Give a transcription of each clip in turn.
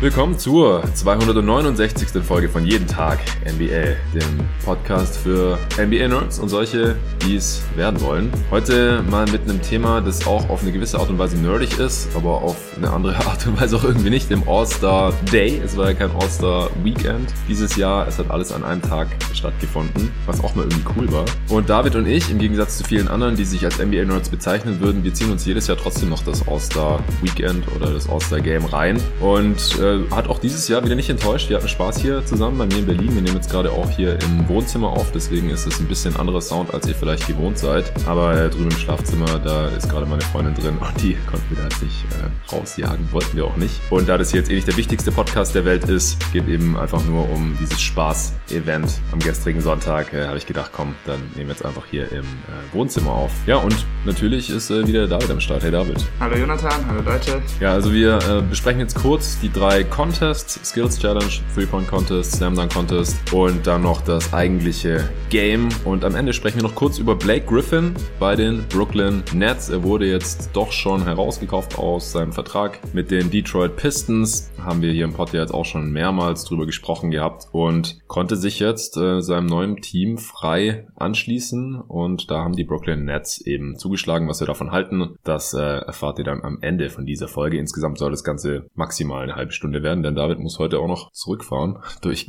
Willkommen zur 269. Folge von Jeden Tag NBA, dem Podcast für NBA-Nerds und solche, die es werden wollen. Heute mal mit einem Thema, das auch auf eine gewisse Art und Weise nerdig ist, aber auf eine andere Art und Weise auch irgendwie nicht, dem All-Star Day. Es war ja kein All-Star Weekend dieses Jahr. Es hat alles an einem Tag stattgefunden, was auch mal irgendwie cool war. Und David und ich, im Gegensatz zu vielen anderen, die sich als NBA-Nerds bezeichnen würden, wir ziehen uns jedes Jahr trotzdem noch das All-Star Weekend oder das All-Star Game rein. Und äh, hat auch dieses Jahr wieder nicht enttäuscht. Wir hatten Spaß hier zusammen bei mir in Berlin. Wir nehmen jetzt gerade auch hier im Wohnzimmer auf, deswegen ist es ein bisschen anderer Sound, als ihr vielleicht gewohnt seid. Aber äh, drüben im Schlafzimmer, da ist gerade meine Freundin drin und die konnten wir da jetzt nicht äh, rausjagen, wollten wir auch nicht. Und da das hier jetzt eh nicht der wichtigste Podcast der Welt ist, geht eben einfach nur um dieses Spaß-Event am gestrigen Sonntag, äh, habe ich gedacht, komm, dann nehmen wir jetzt einfach hier im äh, Wohnzimmer auf. Ja, und natürlich ist äh, wieder David am Start. Hey David. Hallo Jonathan, hallo Leute. Ja, also wir äh, besprechen jetzt kurz die drei Contests, Skills Challenge, Three-Point Contest, Slam Dunk Contest und dann noch das eigentliche Game. Und am Ende sprechen wir noch kurz über Blake Griffin bei den Brooklyn Nets. Er wurde jetzt doch schon herausgekauft aus seinem Vertrag mit den Detroit Pistons. Haben wir hier im Pod jetzt auch schon mehrmals drüber gesprochen gehabt und konnte sich jetzt äh, seinem neuen Team frei anschließen. Und da haben die Brooklyn Nets eben zugeschlagen, was wir davon halten. Das äh, erfahrt ihr dann am Ende von dieser Folge. Insgesamt soll das Ganze maximal eine halbe Stunde Stunde werden, denn David muss heute auch noch zurückfahren durch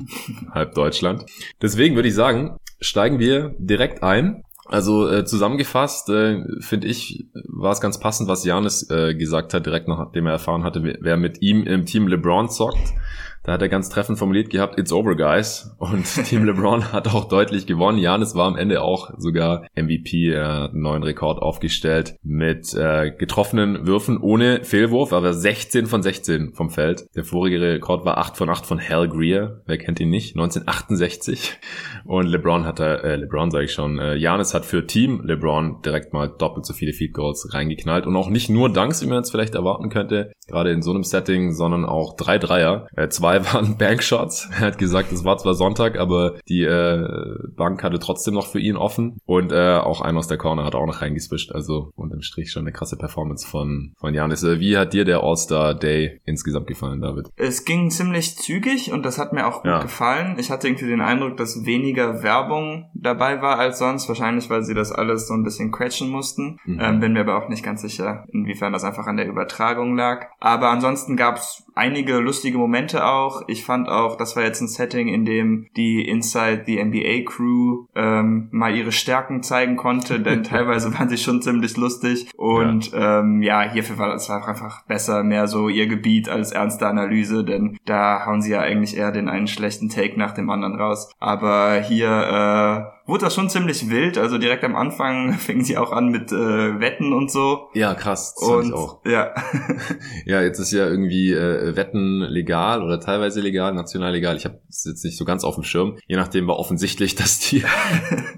halb Deutschland. Deswegen würde ich sagen, steigen wir direkt ein. Also äh, zusammengefasst äh, finde ich, war es ganz passend, was Janis äh, gesagt hat, direkt nachdem er erfahren hatte, wer mit ihm im Team LeBron zockt. Da hat er ganz treffend formuliert gehabt, it's over, guys. Und Team LeBron hat auch deutlich gewonnen. Janis war am Ende auch sogar MVP, einen neuen Rekord aufgestellt mit äh, getroffenen Würfen ohne Fehlwurf, aber 16 von 16 vom Feld. Der vorige Rekord war 8 von 8 von Hal Greer. Wer kennt ihn nicht? 1968. Und LeBron hat da, äh, LeBron sage ich schon, äh, Janis hat für Team LeBron direkt mal doppelt so viele Field Goals reingeknallt. Und auch nicht nur Dunks, wie man jetzt vielleicht erwarten könnte, gerade in so einem Setting, sondern auch drei Dreier. Äh, zwei zwei waren Bankshots. Er hat gesagt, es war zwar Sonntag, aber die äh, Bank hatte trotzdem noch für ihn offen. Und äh, auch einer aus der Corner hat auch noch reingeswischt. Also unterm Strich schon eine krasse Performance von, von Janis. Äh, wie hat dir der All-Star Day insgesamt gefallen, David? Es ging ziemlich zügig und das hat mir auch gut ja. gefallen. Ich hatte irgendwie den Eindruck, dass weniger Werbung dabei war als sonst. Wahrscheinlich, weil sie das alles so ein bisschen quetschen mussten. Mhm. Ähm, bin mir aber auch nicht ganz sicher, inwiefern das einfach an der Übertragung lag. Aber ansonsten gab es einige lustige Momente auch. Ich fand auch, das war jetzt ein Setting, in dem die Inside the NBA Crew ähm, mal ihre Stärken zeigen konnte, denn teilweise waren sie schon ziemlich lustig. Und ja, ähm, ja hierfür war das einfach besser, mehr so ihr Gebiet als ernste Analyse, denn da hauen sie ja eigentlich eher den einen schlechten Take nach dem anderen raus. Aber hier äh, wurde das schon ziemlich wild. Also direkt am Anfang fingen sie auch an mit äh, Wetten und so. Ja, krass. Das und, ich auch. Ja. ja, jetzt ist ja irgendwie äh, Wetten legal oder teilweise legal, national legal. Ich habe es jetzt nicht so ganz auf dem Schirm. Je nachdem war offensichtlich, dass die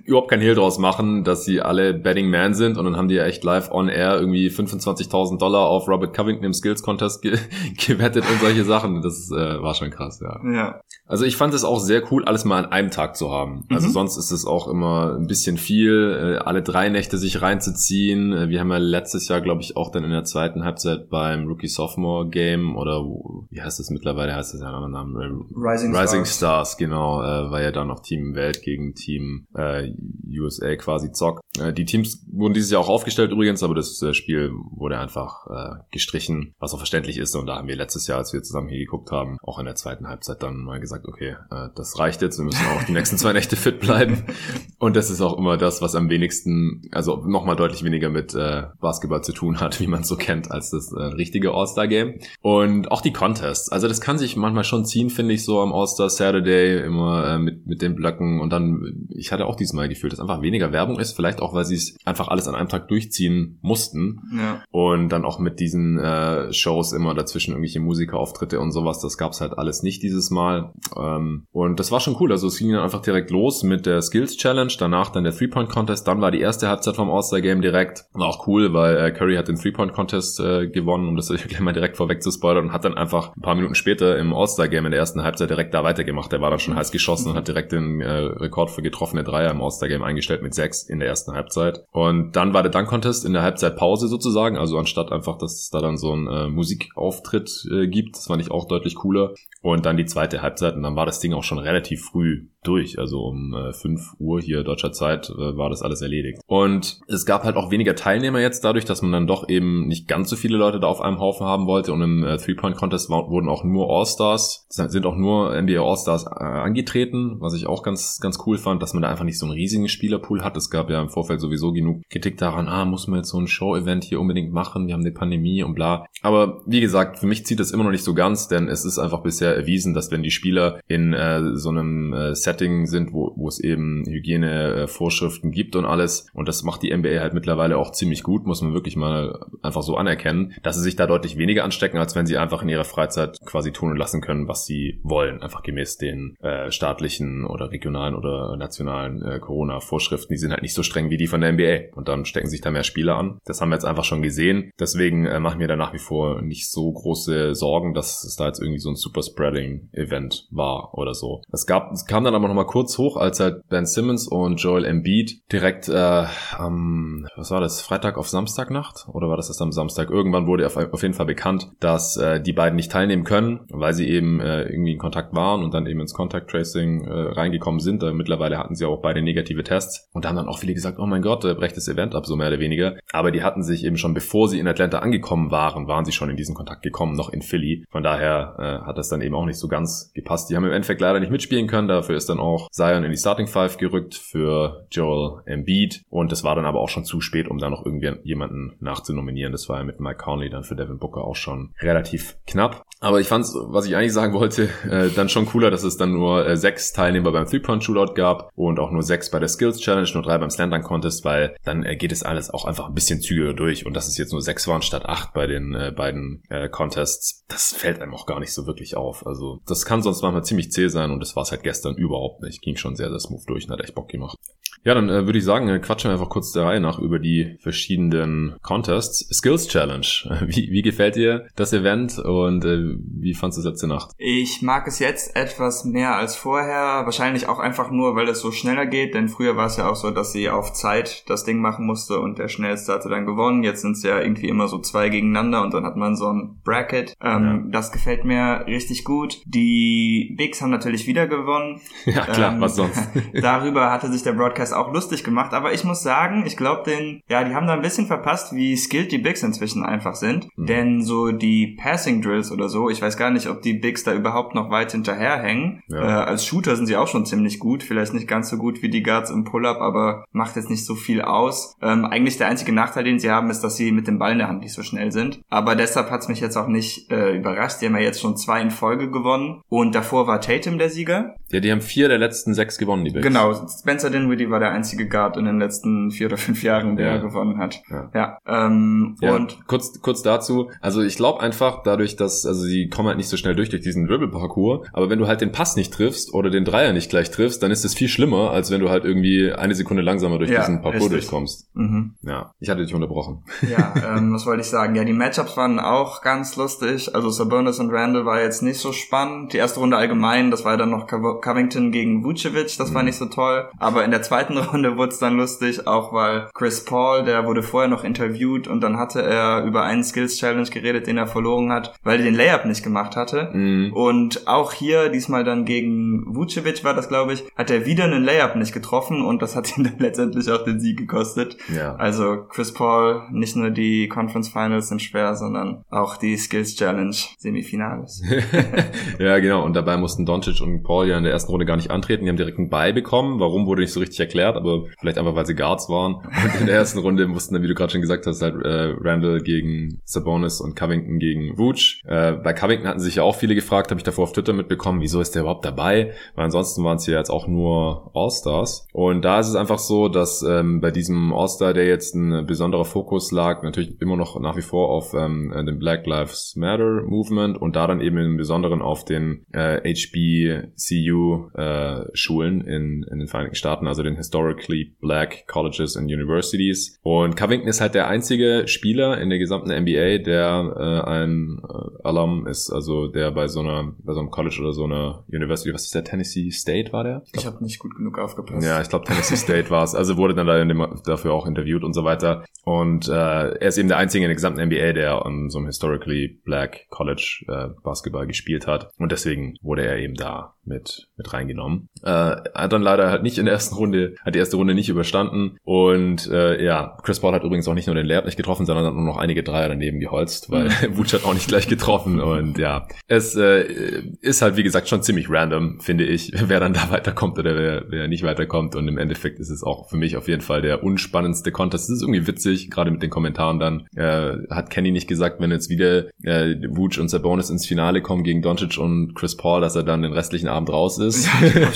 überhaupt kein Hehl draus machen, dass sie alle Betting Man sind und dann haben die ja echt live on air irgendwie 25.000 Dollar auf Robert Covington im Skills Contest ge gewettet und solche Sachen. Das äh, war schon krass, ja. Ja. Also ich fand es auch sehr cool, alles mal an einem Tag zu haben. Also mhm. sonst ist es auch immer ein bisschen viel, äh, alle drei Nächte sich reinzuziehen. Äh, wir haben ja letztes Jahr, glaube ich, auch dann in der zweiten Halbzeit beim Rookie-Sophomore-Game oder wie heißt das mittlerweile? Heißt das ja einen anderen Namen? Rising, Rising Stars. Stars, genau, äh, war ja dann noch Team Welt gegen Team äh, USA quasi zockt. Äh, die Teams wurden dieses Jahr auch aufgestellt übrigens, aber das äh, Spiel wurde einfach äh, gestrichen, was auch verständlich ist. Und da haben wir letztes Jahr, als wir zusammen hier geguckt haben, auch in der zweiten Halbzeit dann mal gesagt, okay, äh, das reicht jetzt, wir müssen auch die nächsten zwei Nächte fit bleiben. Und das ist auch immer das, was am wenigsten, also nochmal deutlich weniger mit äh, Basketball zu tun hat, wie man es so kennt, als das äh, richtige All-Star-Game. Und auch die Contests. Also das kann sich manchmal schon ziehen, finde ich, so am All-Star Saturday, immer äh, mit, mit den Blöcken. Und dann, ich hatte auch diesmal gefühlt, dass einfach weniger Werbung ist, vielleicht auch, weil sie es einfach alles an einem Tag durchziehen mussten. Ja. Und dann auch mit diesen äh, Shows immer dazwischen irgendwelche Musikerauftritte und sowas, das gab's halt alles nicht dieses Mal. Ähm, und das war schon cool. Also es ging dann einfach direkt los mit der Skills Skills Challenge, danach dann der Three-Point Contest, dann war die erste Halbzeit vom All-Star Game direkt. War auch cool, weil äh, Curry hat den Three-Point Contest äh, gewonnen, um das gleich mal direkt vorweg zu spoilern und hat dann einfach ein paar Minuten später im All-Star Game in der ersten Halbzeit direkt da weitergemacht. Der war dann schon heiß geschossen und hat direkt den äh, Rekord für getroffene Dreier im All-Star Game eingestellt mit sechs in der ersten Halbzeit. Und dann war der Dunk Contest in der Halbzeitpause sozusagen, also anstatt einfach, dass es da dann so ein äh, Musikauftritt äh, gibt, das fand ich auch deutlich cooler. Und dann die zweite Halbzeit und dann war das Ding auch schon relativ früh durch. Also um äh, 5 Uhr hier deutscher Zeit äh, war das alles erledigt. Und es gab halt auch weniger Teilnehmer jetzt dadurch, dass man dann doch eben nicht ganz so viele Leute da auf einem Haufen haben wollte. Und im äh, Three-Point-Contest wurden auch nur All-Stars, sind auch nur NBA All-Stars äh, angetreten, was ich auch ganz, ganz cool fand, dass man da einfach nicht so einen riesigen Spielerpool hat. Es gab ja im Vorfeld sowieso genug Kritik daran, ah, muss man jetzt so ein Show-Event hier unbedingt machen, wir haben eine Pandemie und bla. Aber wie gesagt, für mich zieht das immer noch nicht so ganz, denn es ist einfach bisher erwiesen, dass wenn die Spieler in äh, so einem äh, Set Setting sind, wo, wo es eben Hygienevorschriften gibt und alles. Und das macht die NBA halt mittlerweile auch ziemlich gut, muss man wirklich mal einfach so anerkennen, dass sie sich da deutlich weniger anstecken, als wenn sie einfach in ihrer Freizeit quasi tun und lassen können, was sie wollen. Einfach gemäß den äh, staatlichen oder regionalen oder nationalen äh, Corona-Vorschriften. Die sind halt nicht so streng wie die von der NBA. Und dann stecken sich da mehr Spieler an. Das haben wir jetzt einfach schon gesehen. Deswegen äh, machen wir da nach wie vor nicht so große Sorgen, dass es da jetzt irgendwie so ein Super-Spreading-Event war oder so. Es gab, es kam dann aber nochmal kurz hoch, als halt Ben Simmons und Joel Embiid direkt äh, am, was war das, Freitag auf Samstagnacht? Oder war das erst am Samstag? Irgendwann wurde auf, auf jeden Fall bekannt, dass äh, die beiden nicht teilnehmen können, weil sie eben äh, irgendwie in Kontakt waren und dann eben ins Contact Tracing äh, reingekommen sind. Da mittlerweile hatten sie auch beide negative Tests. Und da haben dann auch viele gesagt, oh mein Gott, da brecht das Event ab, so mehr oder weniger. Aber die hatten sich eben schon, bevor sie in Atlanta angekommen waren, waren sie schon in diesen Kontakt gekommen, noch in Philly. Von daher äh, hat das dann eben auch nicht so ganz gepasst. Die haben im Endeffekt leider nicht mitspielen können, dafür ist dann auch Zion in die Starting Five gerückt für Joel Embiid und das war dann aber auch schon zu spät, um da noch irgendwie jemanden nachzunominieren. Das war ja mit Mike Conley dann für Devin Booker auch schon relativ knapp. Aber ich fand's, was ich eigentlich sagen wollte, äh, dann schon cooler, dass es dann nur äh, sechs Teilnehmer beim Three-Point-Shootout gab und auch nur sechs bei der Skills Challenge, nur drei beim Slam Contest, weil dann äh, geht es alles auch einfach ein bisschen zügiger durch und dass es jetzt nur sechs waren statt acht bei den äh, beiden äh, Contests, das fällt einem auch gar nicht so wirklich auf. Also das kann sonst manchmal ziemlich zäh sein und das war es halt gestern überhaupt nicht ging schon sehr, sehr smooth durch und hat echt Bock gemacht. Ja, dann äh, würde ich sagen, äh, quatschen wir einfach kurz der Reihe nach über die verschiedenen Contests. Skills Challenge. Wie, wie gefällt dir das Event und äh, wie fandest du es letzte Nacht? Ich mag es jetzt etwas mehr als vorher. Wahrscheinlich auch einfach nur, weil es so schneller geht, denn früher war es ja auch so, dass sie auf Zeit das Ding machen musste und der Schnellste hatte dann gewonnen. Jetzt sind es ja irgendwie immer so zwei gegeneinander und dann hat man so ein Bracket. Ähm, ja. Das gefällt mir richtig gut. Die Bigs haben natürlich wieder gewonnen. Ja, klar, ähm, was sonst? darüber hatte sich der Broadcast auch lustig gemacht, aber ich muss sagen, ich glaube, den, ja, die haben da ein bisschen verpasst, wie skilled die Bigs inzwischen einfach sind. Mhm. Denn so die Passing Drills oder so, ich weiß gar nicht, ob die Bigs da überhaupt noch weit hinterherhängen. Ja. Äh, als Shooter sind sie auch schon ziemlich gut, vielleicht nicht ganz so gut wie die Guards im Pull-Up, aber macht jetzt nicht so viel aus. Ähm, eigentlich der einzige Nachteil, den sie haben, ist, dass sie mit dem Ball in der Hand nicht so schnell sind. Aber deshalb hat's mich jetzt auch nicht äh, überrascht. Die haben ja jetzt schon zwei in Folge gewonnen und davor war Tatum der Sieger. Ja, die haben vier der letzten sechs gewonnen, die Bigs. Genau, Spencer Dinwiddie war der einzige Guard in den letzten vier oder fünf Jahren, der ja. gewonnen hat. Ja. ja, ähm, ja und kurz, kurz dazu. Also ich glaube einfach, dadurch, dass, also sie kommen halt nicht so schnell durch durch diesen Dribble-Parcours, aber wenn du halt den Pass nicht triffst oder den Dreier nicht gleich triffst, dann ist es viel schlimmer, als wenn du halt irgendwie eine Sekunde langsamer durch diesen Parcours richtig. durchkommst. Mhm. Ja, ich hatte dich unterbrochen. Ja, ähm, was wollte ich sagen? Ja, die Matchups waren auch ganz lustig. Also Sabonis und Randall war jetzt nicht so spannend. Die erste Runde allgemein, das war dann noch Covington gegen Vucevic, das mhm. war nicht so toll. Aber in der zweiten Runde wurde es dann lustig, auch weil Chris Paul, der wurde vorher noch interviewt und dann hatte er über einen Skills Challenge geredet, den er verloren hat, weil er den Layup nicht gemacht hatte. Mhm. Und auch hier, diesmal dann gegen Vucevic war das, glaube ich, hat er wieder einen Layup nicht getroffen und das hat ihm dann letztendlich auch den Sieg gekostet. Ja. Also Chris Paul, nicht nur die Conference Finals sind schwer, sondern auch die Skills Challenge Semifinales. ja, genau. Und dabei mussten Doncic und Paul ja in der ersten Runde gar nicht antreten. Die haben direkt einen Ball bekommen. Warum wurde nicht so richtig erklärt, aber vielleicht einfach, weil sie Guards waren. Und in der ersten Runde mussten dann, wie du gerade schon gesagt hast, halt äh, Randall gegen Sabonis und Covington gegen Vooch. Äh, bei Covington hatten sich ja auch viele gefragt, habe ich davor auf Twitter mitbekommen, wieso ist der überhaupt dabei? Weil ansonsten waren es ja jetzt auch nur All-Stars. Und da ist es einfach so, dass ähm, bei diesem All-Star, der jetzt ein besonderer Fokus lag, natürlich immer noch nach wie vor auf ähm, den Black Lives Matter Movement und da dann eben im Besonderen auf den äh, HBCU äh, in, in den Vereinigten Staaten, also den Historically Black Colleges and Universities. Und Covington ist halt der einzige Spieler in der gesamten NBA, der äh, ein äh, Alum ist, also der bei so einer, bei so einem College oder so einer University, was ist der, Tennessee State war der? Ich, ich habe nicht gut genug aufgepasst. Ja, ich glaube Tennessee State war es. Also wurde dann da dem, dafür auch interviewt und so weiter. Und äh, er ist eben der einzige in der gesamten NBA, der an so einem Historically Black College äh, Basketball gespielt hat. Und deswegen wurde er eben da mit, mit reingenommen. Äh, hat dann leider halt nicht in der ersten Runde, hat die erste Runde nicht überstanden. Und äh, ja, Chris Paul hat übrigens auch nicht nur den Lehrer nicht getroffen, sondern hat nur noch einige Dreier daneben geholzt, weil mhm. Wutsch hat auch nicht gleich getroffen. Und ja, es äh, ist halt, wie gesagt, schon ziemlich random, finde ich, wer dann da weiterkommt oder wer, wer nicht weiterkommt. Und im Endeffekt ist es auch für mich auf jeden Fall der unspannendste Contest. Es ist irgendwie witzig, gerade mit den Kommentaren dann. Äh, hat Kenny nicht gesagt, wenn jetzt wieder äh, Wutsch und Sabonis ins Finale kommen gegen Doncic und Chris Paul, dass er dann den restlichen Abend raus ist.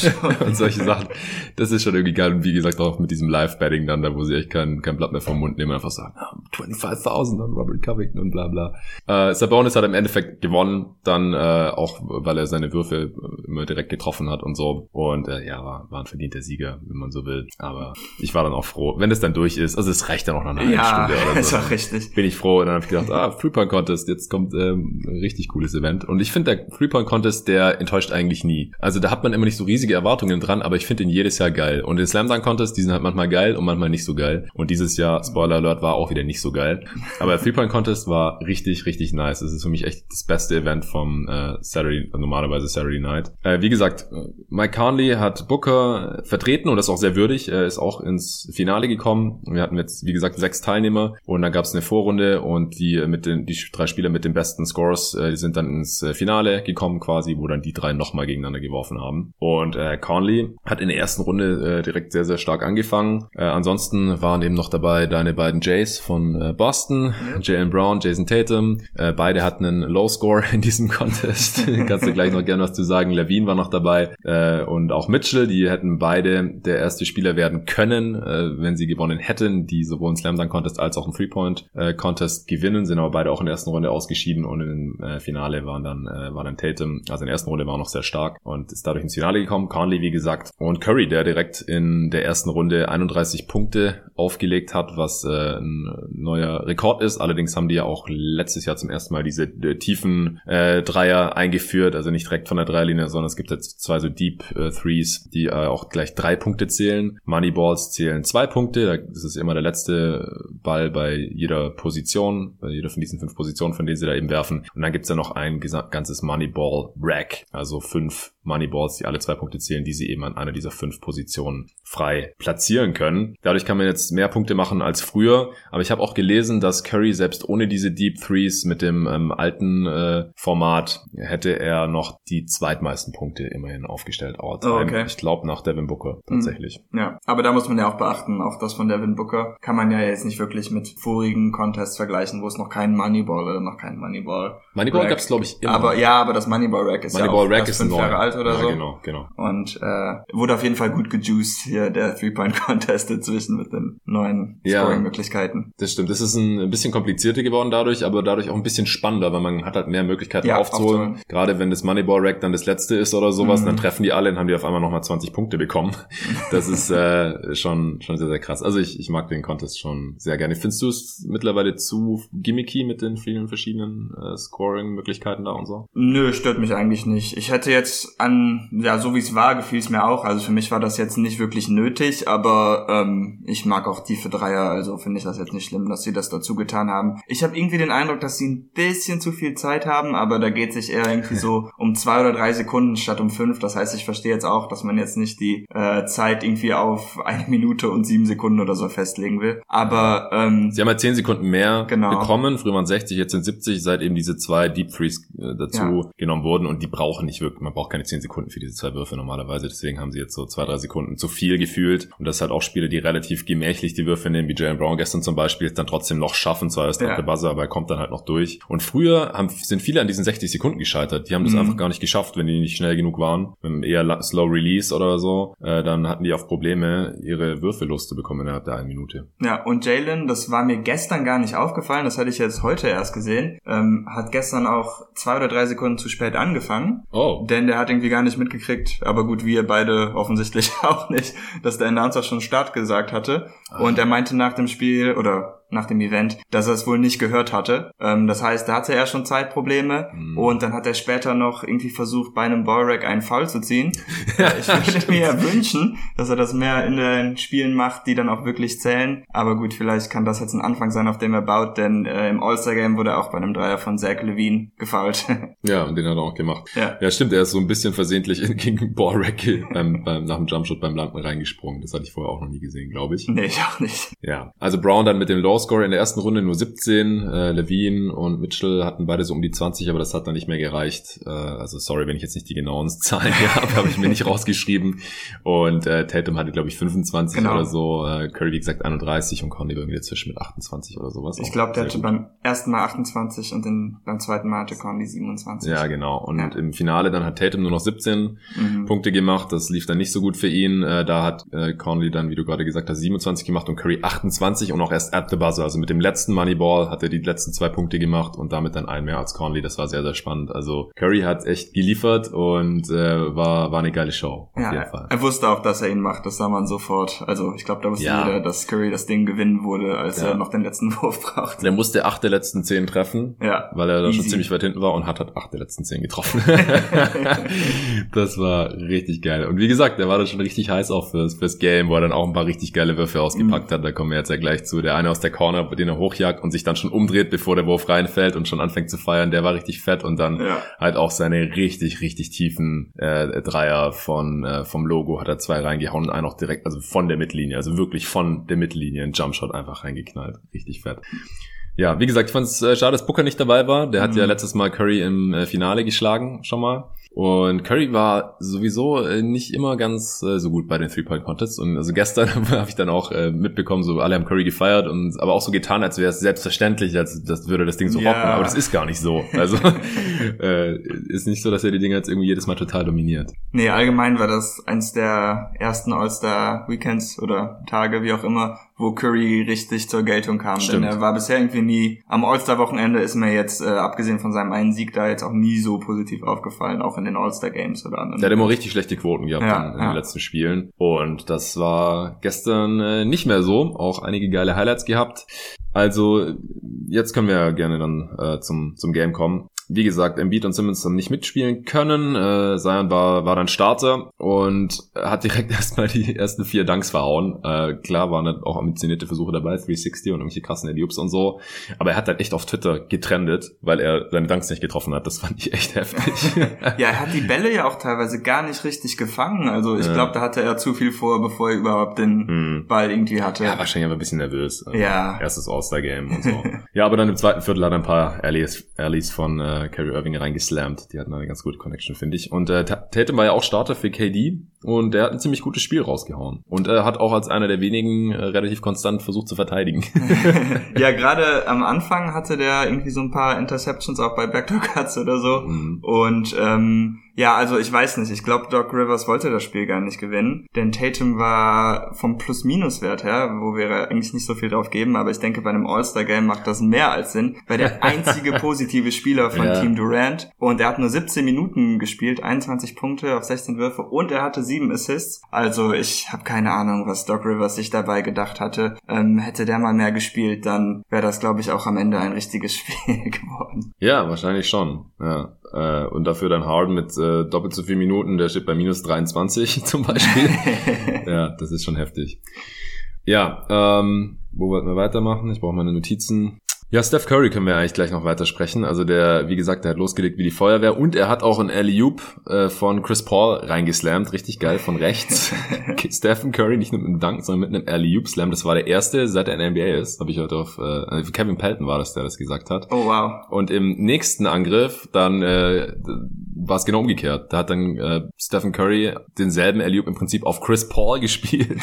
Ja, und solche Sachen. Das ist schon irgendwie geil. Und wie gesagt, auch mit diesem Live-Betting dann, da wo sie echt kein, kein Blatt mehr vom Mund nehmen, einfach sagen, oh, 25.000 an Robert Covington und bla bla. Äh, Sabonis hat im Endeffekt gewonnen, dann äh, auch, weil er seine Würfe immer direkt getroffen hat und so. Und äh, ja, war, war ein verdienter Sieger, wenn man so will. Aber ich war dann auch froh, wenn es dann durch ist. Also es reicht dann auch noch eine halbe ja, Stunde oder so. ist auch richtig. Bin ich froh. Und dann habe ich gedacht, ah, Three-Point-Contest, jetzt kommt ähm, ein richtig cooles Event. Und ich finde, der Three-Point-Contest, der enttäuscht eigentlich nie. Also da hat man immer nicht so riesige Erwartungen dran, aber ich finde ihn jedes Jahr geil. Und den Slam Dunk Contest, die sind halt manchmal geil und manchmal nicht so geil. Und dieses Jahr, Spoiler Alert, war auch wieder nicht so geil. Aber der Three-Point Contest war richtig, richtig nice. Es ist für mich echt das beste Event vom äh, Saturday, normalerweise Saturday Night. Äh, wie gesagt, Mike Conley hat Booker vertreten und das auch sehr würdig. Er ist auch ins Finale gekommen. Wir hatten jetzt, wie gesagt, sechs Teilnehmer und dann gab es eine Vorrunde und die mit den, die drei Spieler mit den besten Scores, äh, die sind dann ins äh, Finale gekommen quasi, wo dann die drei nochmal gegeneinander geworfen haben. Und äh, Conley hat in der ersten Runde äh, direkt sehr, sehr stark angefangen. Äh, ansonsten waren eben noch dabei deine beiden Jays von äh, Boston, ja. Jalen Brown, Jason Tatum. Äh, beide hatten einen Low Score in diesem Contest. Kannst du gleich noch gerne was zu sagen. Levine war noch dabei äh, und auch Mitchell. Die hätten beide der erste Spieler werden können, äh, wenn sie gewonnen hätten, die sowohl einen Slam Dunk Contest als auch einen Three Point äh, Contest gewinnen, sind aber beide auch in der ersten Runde ausgeschieden und im äh, Finale waren dann äh, war dann Tatum, also in der ersten Runde war noch sehr stark und ist dadurch ins Finale gekommen. Conley, wie gesagt, und Curry, der direkt in der ersten Runde 31 Punkte aufgelegt hat, was äh, ein neuer Rekord ist. Allerdings haben die ja auch letztes Jahr zum ersten Mal diese äh, tiefen äh, Dreier eingeführt, also nicht direkt von der Dreierlinie, sondern es gibt jetzt zwei so Deep äh, Threes, die äh, auch gleich drei Punkte zählen. Moneyballs zählen zwei Punkte, da ist es immer der letzte Ball bei jeder Position, bei jeder von diesen fünf Positionen, von denen sie da eben werfen. Und dann gibt's ja noch ein ganzes Moneyball Rack, also fünf Moneyballs, die alle zwei Punkte zählen, die sie eben an einer dieser fünf Positionen frei platzieren können. Dadurch kann man jetzt mehr Punkte machen als früher. Aber ich habe auch gelesen, dass Curry selbst ohne diese Deep Threes mit dem ähm, alten äh, Format hätte er noch die zweitmeisten Punkte immerhin aufgestellt. Oh, okay. Ich glaube nach Devin Booker tatsächlich. Mhm. Ja, aber da muss man ja auch beachten, auch das von Devin Booker kann man ja jetzt nicht wirklich mit vorigen Contests vergleichen, wo es noch keinen Moneyball oder noch keinen Moneyball. Moneyball gab es glaube ich immer. Aber ja, aber das Moneyball Rack ist Moneyball ja auch ist fünf Jahre alt oder ja, so. Genau, genau. Und äh, wurde auf jeden Fall gut gejuiced hier der Three-Point-Contest inzwischen mit den neuen Scoring-Möglichkeiten. Das stimmt. Das ist ein bisschen komplizierter geworden dadurch, aber dadurch auch ein bisschen spannender, weil man hat halt mehr Möglichkeiten ja, aufzuholen. aufzuholen. Gerade wenn das Moneyball-Rack dann das letzte ist oder sowas, mhm. dann treffen die alle und haben die auf einmal nochmal 20 Punkte bekommen. Das ist äh, schon, schon sehr, sehr krass. Also ich, ich mag den Contest schon sehr gerne. Findest du es mittlerweile zu gimmicky mit den vielen verschiedenen äh, Scoring-Möglichkeiten da und so? Nö, stört mich eigentlich nicht. Ich hätte jetzt an, ja, so wie es war, gefiel es mir auch. Also für mich war das jetzt nicht wirklich nötig, aber ähm, ich mag auch tiefe Dreier, also finde ich das jetzt nicht schlimm, dass sie das dazu getan haben. Ich habe irgendwie den Eindruck, dass sie ein bisschen zu viel Zeit haben, aber da geht sich eher irgendwie so um zwei oder drei Sekunden statt um fünf. Das heißt, ich verstehe jetzt auch, dass man jetzt nicht die äh, Zeit irgendwie auf eine Minute und sieben Sekunden oder so festlegen will. Aber ähm, sie haben halt zehn Sekunden mehr genau. bekommen. Früher waren 60, jetzt sind 70, seit eben diese zwei Deep Freeze äh, dazu ja. genommen wurden und die brauchen nicht wirklich, man braucht keine zehn Sekunden für diese zwei Würfe normalerweise. Deswegen haben sie jetzt so zwei, drei Sekunden zu viel gefühlt. Und das halt auch Spiele, die relativ gemächlich die Würfe nehmen, wie Jalen Brown gestern zum Beispiel. Dann trotzdem noch schaffen, zwar ist ja. der Buzzer, aber er kommt dann halt noch durch. Und früher haben, sind viele an diesen 60 Sekunden gescheitert. Die haben das mhm. einfach gar nicht geschafft, wenn die nicht schnell genug waren. Wenn eher Slow Release oder so, äh, dann hatten die oft Probleme, ihre Würfe loszubekommen innerhalb der einen Minute. Ja, und Jalen, das war mir gestern gar nicht aufgefallen, das hatte ich jetzt heute erst gesehen, ähm, hat gestern auch zwei oder drei Sekunden zu spät angefangen. Oh. Denn der hat irgendwie gar nicht mitgekriegt, aber gut, wir beide offensichtlich auch nicht, dass der Announcer schon Start gesagt hatte. Ah. Und er meinte nach dem Spiel, oder nach dem Event, dass er es wohl nicht gehört hatte. Ähm, das heißt, da hatte er schon Zeitprobleme mhm. und dann hat er später noch irgendwie versucht, bei einem Ballrack einen Foul zu ziehen. ich würde mir ja wünschen, dass er das mehr in den Spielen macht, die dann auch wirklich zählen. Aber gut, vielleicht kann das jetzt ein Anfang sein, auf dem er baut, denn äh, im All-Star-Game wurde er auch bei einem Dreier von Zach Levine gefoult. ja, und den hat er auch gemacht. Ja, ja stimmt, er ist so ein bisschen versehentlich gegen Ballrack beim, beim, nach dem Jumpshot beim Landen reingesprungen. Das hatte ich vorher auch noch nie gesehen, glaube ich. Nee, ich auch nicht. Ja, also Brown dann mit dem Low Score in der ersten Runde nur 17. Äh, Levine und Mitchell hatten beide so um die 20, aber das hat dann nicht mehr gereicht. Äh, also sorry, wenn ich jetzt nicht die genauen Zahlen habe, habe ich mir nicht rausgeschrieben. Und äh, Tatum hatte, glaube ich, 25 genau. oder so. Äh, Curry, wie gesagt, 31 und Conley irgendwie dazwischen mit 28 oder sowas. Ich glaube, der hatte gut. beim ersten Mal 28 und den, beim zweiten Mal hatte Conley 27. Ja, genau. Und ja. im Finale dann hat Tatum nur noch 17 mhm. Punkte gemacht. Das lief dann nicht so gut für ihn. Äh, da hat äh, Conley dann, wie du gerade gesagt hast, 27 gemacht und Curry 28 und auch erst at the buzzer, also mit dem letzten Moneyball hat er die letzten zwei Punkte gemacht und damit dann ein mehr als Conley. Das war sehr, sehr spannend. Also Curry hat echt geliefert und äh, war, war eine geile Show. Auf ja, jeden Fall. Er wusste auch, dass er ihn macht. Das sah man sofort. Also ich glaube, da wusste ja. jeder, dass Curry das Ding gewinnen wurde, als ja. er noch den letzten Wurf braucht. Der musste acht der letzten zehn treffen, ja. weil er da schon ziemlich weit hinten war und hat halt acht der letzten zehn getroffen. das war richtig geil. Und wie gesagt, der war da schon richtig heiß auch fürs, fürs Game, wo er dann auch ein paar richtig geile Würfe ausgepackt mhm. hat. Da kommen wir jetzt ja gleich zu. Der eine aus der Corner, den er hochjagt und sich dann schon umdreht, bevor der Wurf reinfällt und schon anfängt zu feiern, der war richtig fett und dann ja. halt auch seine richtig, richtig tiefen äh, Dreier von äh, vom Logo hat er zwei reingehauen und einen auch direkt, also von der Mittellinie, also wirklich von der Mittellinie ein Jumpshot einfach reingeknallt. Richtig fett. Ja, wie gesagt, ich fand es äh, schade, dass Booker nicht dabei war. Der mhm. hat ja letztes Mal Curry im äh, Finale geschlagen, schon mal. Und Curry war sowieso äh, nicht immer ganz äh, so gut bei den Three-Point-Contests. Und also gestern habe ich dann auch äh, mitbekommen, so alle haben Curry gefeiert und aber auch so getan, als wäre es selbstverständlich, als das würde das Ding so ja. rocken. Aber das ist gar nicht so. Also äh, ist nicht so, dass er die Dinge jetzt irgendwie jedes Mal total dominiert. Nee, allgemein war das eins der ersten All-Star-Weekends oder Tage, wie auch immer, wo Curry richtig zur Geltung kam. Stimmt. Denn er war bisher irgendwie nie, am All-Star-Wochenende ist mir jetzt, äh, abgesehen von seinem einen Sieg da jetzt auch nie so positiv aufgefallen, auch in den All-Star-Games oder anderen. Der hat immer richtig schlechte Quoten gehabt ja, in, in ja. den letzten Spielen. Und das war gestern äh, nicht mehr so. Auch einige geile Highlights gehabt. Also jetzt können wir gerne dann äh, zum, zum Game kommen. Wie gesagt, Embiid und Simmons haben nicht mitspielen können. Äh, Zion war, war dann Starter und hat direkt erstmal die ersten vier Dunks verhauen. Äh, klar waren dann auch ambitionierte Versuche dabei, 360 und irgendwelche krassen Eliups und so. Aber er hat halt echt auf Twitter getrendet, weil er seine Dunks nicht getroffen hat. Das fand ich echt heftig. ja, er hat die Bälle ja auch teilweise gar nicht richtig gefangen. Also ich ja. glaube, da hatte er zu viel vor, bevor er überhaupt den hm. Ball irgendwie hatte. Ja, wahrscheinlich aber ein bisschen nervös. Ja. Erstes All-Star-Game und so. ja, aber dann im zweiten Viertel hat er ein paar Alleys, Alleys von äh, äh, Irving reingeslammt. Die hatten eine ganz gute Connection, finde ich. Und äh, Tatum war ja auch Starter für KD und der hat ein ziemlich gutes Spiel rausgehauen. Und er hat auch als einer der wenigen äh, relativ konstant versucht zu verteidigen. ja, gerade am Anfang hatte der irgendwie so ein paar Interceptions auch bei Backdoor Cuts oder so. Mhm. Und ähm, ja, also ich weiß nicht. Ich glaube, Doc Rivers wollte das Spiel gar nicht gewinnen. Denn Tatum war vom Plus-Minus-Wert her, wo wir eigentlich nicht so viel drauf geben, aber ich denke, bei einem All-Star-Game macht das mehr als Sinn. Weil der einzige positive Spieler von ja. Team Durant und er hat nur 17 Minuten gespielt, 21 Punkte auf 16 Würfe und er hatte sieben Assists. Also ich habe keine Ahnung, was Doc Rivers sich dabei gedacht hatte. Ähm, hätte der mal mehr gespielt, dann wäre das, glaube ich, auch am Ende ein richtiges Spiel geworden. Ja, wahrscheinlich schon. Ja. Äh, und dafür dann Harden mit äh, doppelt so viel Minuten, der steht bei minus 23 zum Beispiel. ja, das ist schon heftig. Ja, ähm, wo wollten wir weitermachen? Ich brauche meine Notizen. Ja, Steph Curry können wir eigentlich gleich noch weitersprechen. Also der, wie gesagt, der hat losgelegt wie die Feuerwehr und er hat auch ein Alley-Oop äh, von Chris Paul reingeslammt, richtig geil von rechts. Stephen Curry nicht nur mit einem Dunk, sondern mit einem Alley-Oop-Slam. Das war der erste, seit er in der NBA ist. Habe ich heute auf äh, Kevin Pelton war das, der das gesagt hat. Oh wow. Und im nächsten Angriff dann äh, war es genau umgekehrt. Da hat dann äh, Stephen Curry denselben alley im Prinzip auf Chris Paul gespielt.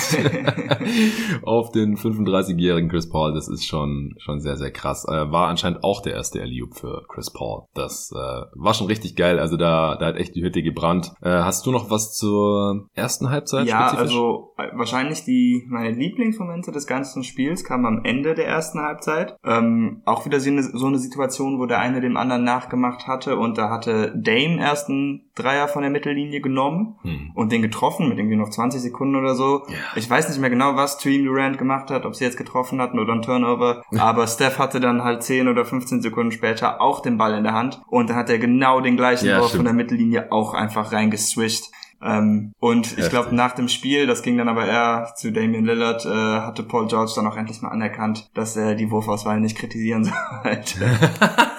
auf den 35-jährigen Chris Paul. Das ist schon, schon sehr, sehr krass. Äh, war anscheinend auch der erste alley für Chris Paul. Das äh, war schon richtig geil. Also da, da hat echt die Hütte gebrannt. Äh, hast du noch was zur ersten Halbzeit? Ja, spezifisch? also äh, wahrscheinlich die meine Lieblingsmomente des ganzen Spiels kamen am Ende der ersten Halbzeit. Ähm, auch wieder so eine, so eine Situation, wo der eine dem anderen nachgemacht hatte und da hatte Dame ersten Dreier von der Mittellinie genommen hm. und den getroffen mit irgendwie noch 20 Sekunden oder so. Ja. Ich weiß nicht mehr genau, was Dream Durant gemacht hat, ob sie jetzt getroffen hatten oder ein Turnover, aber Steph hatte dann halt 10 oder 15 Sekunden später auch den Ball in der Hand und dann hat er genau den gleichen ja, Wurf von der Mittellinie auch einfach reingeswischt. Ähm, und ich glaube, nach dem Spiel, das ging dann aber eher zu Damian Lillard, äh, hatte Paul George dann auch endlich mal anerkannt, dass er die Wurfauswahl nicht kritisieren sollte.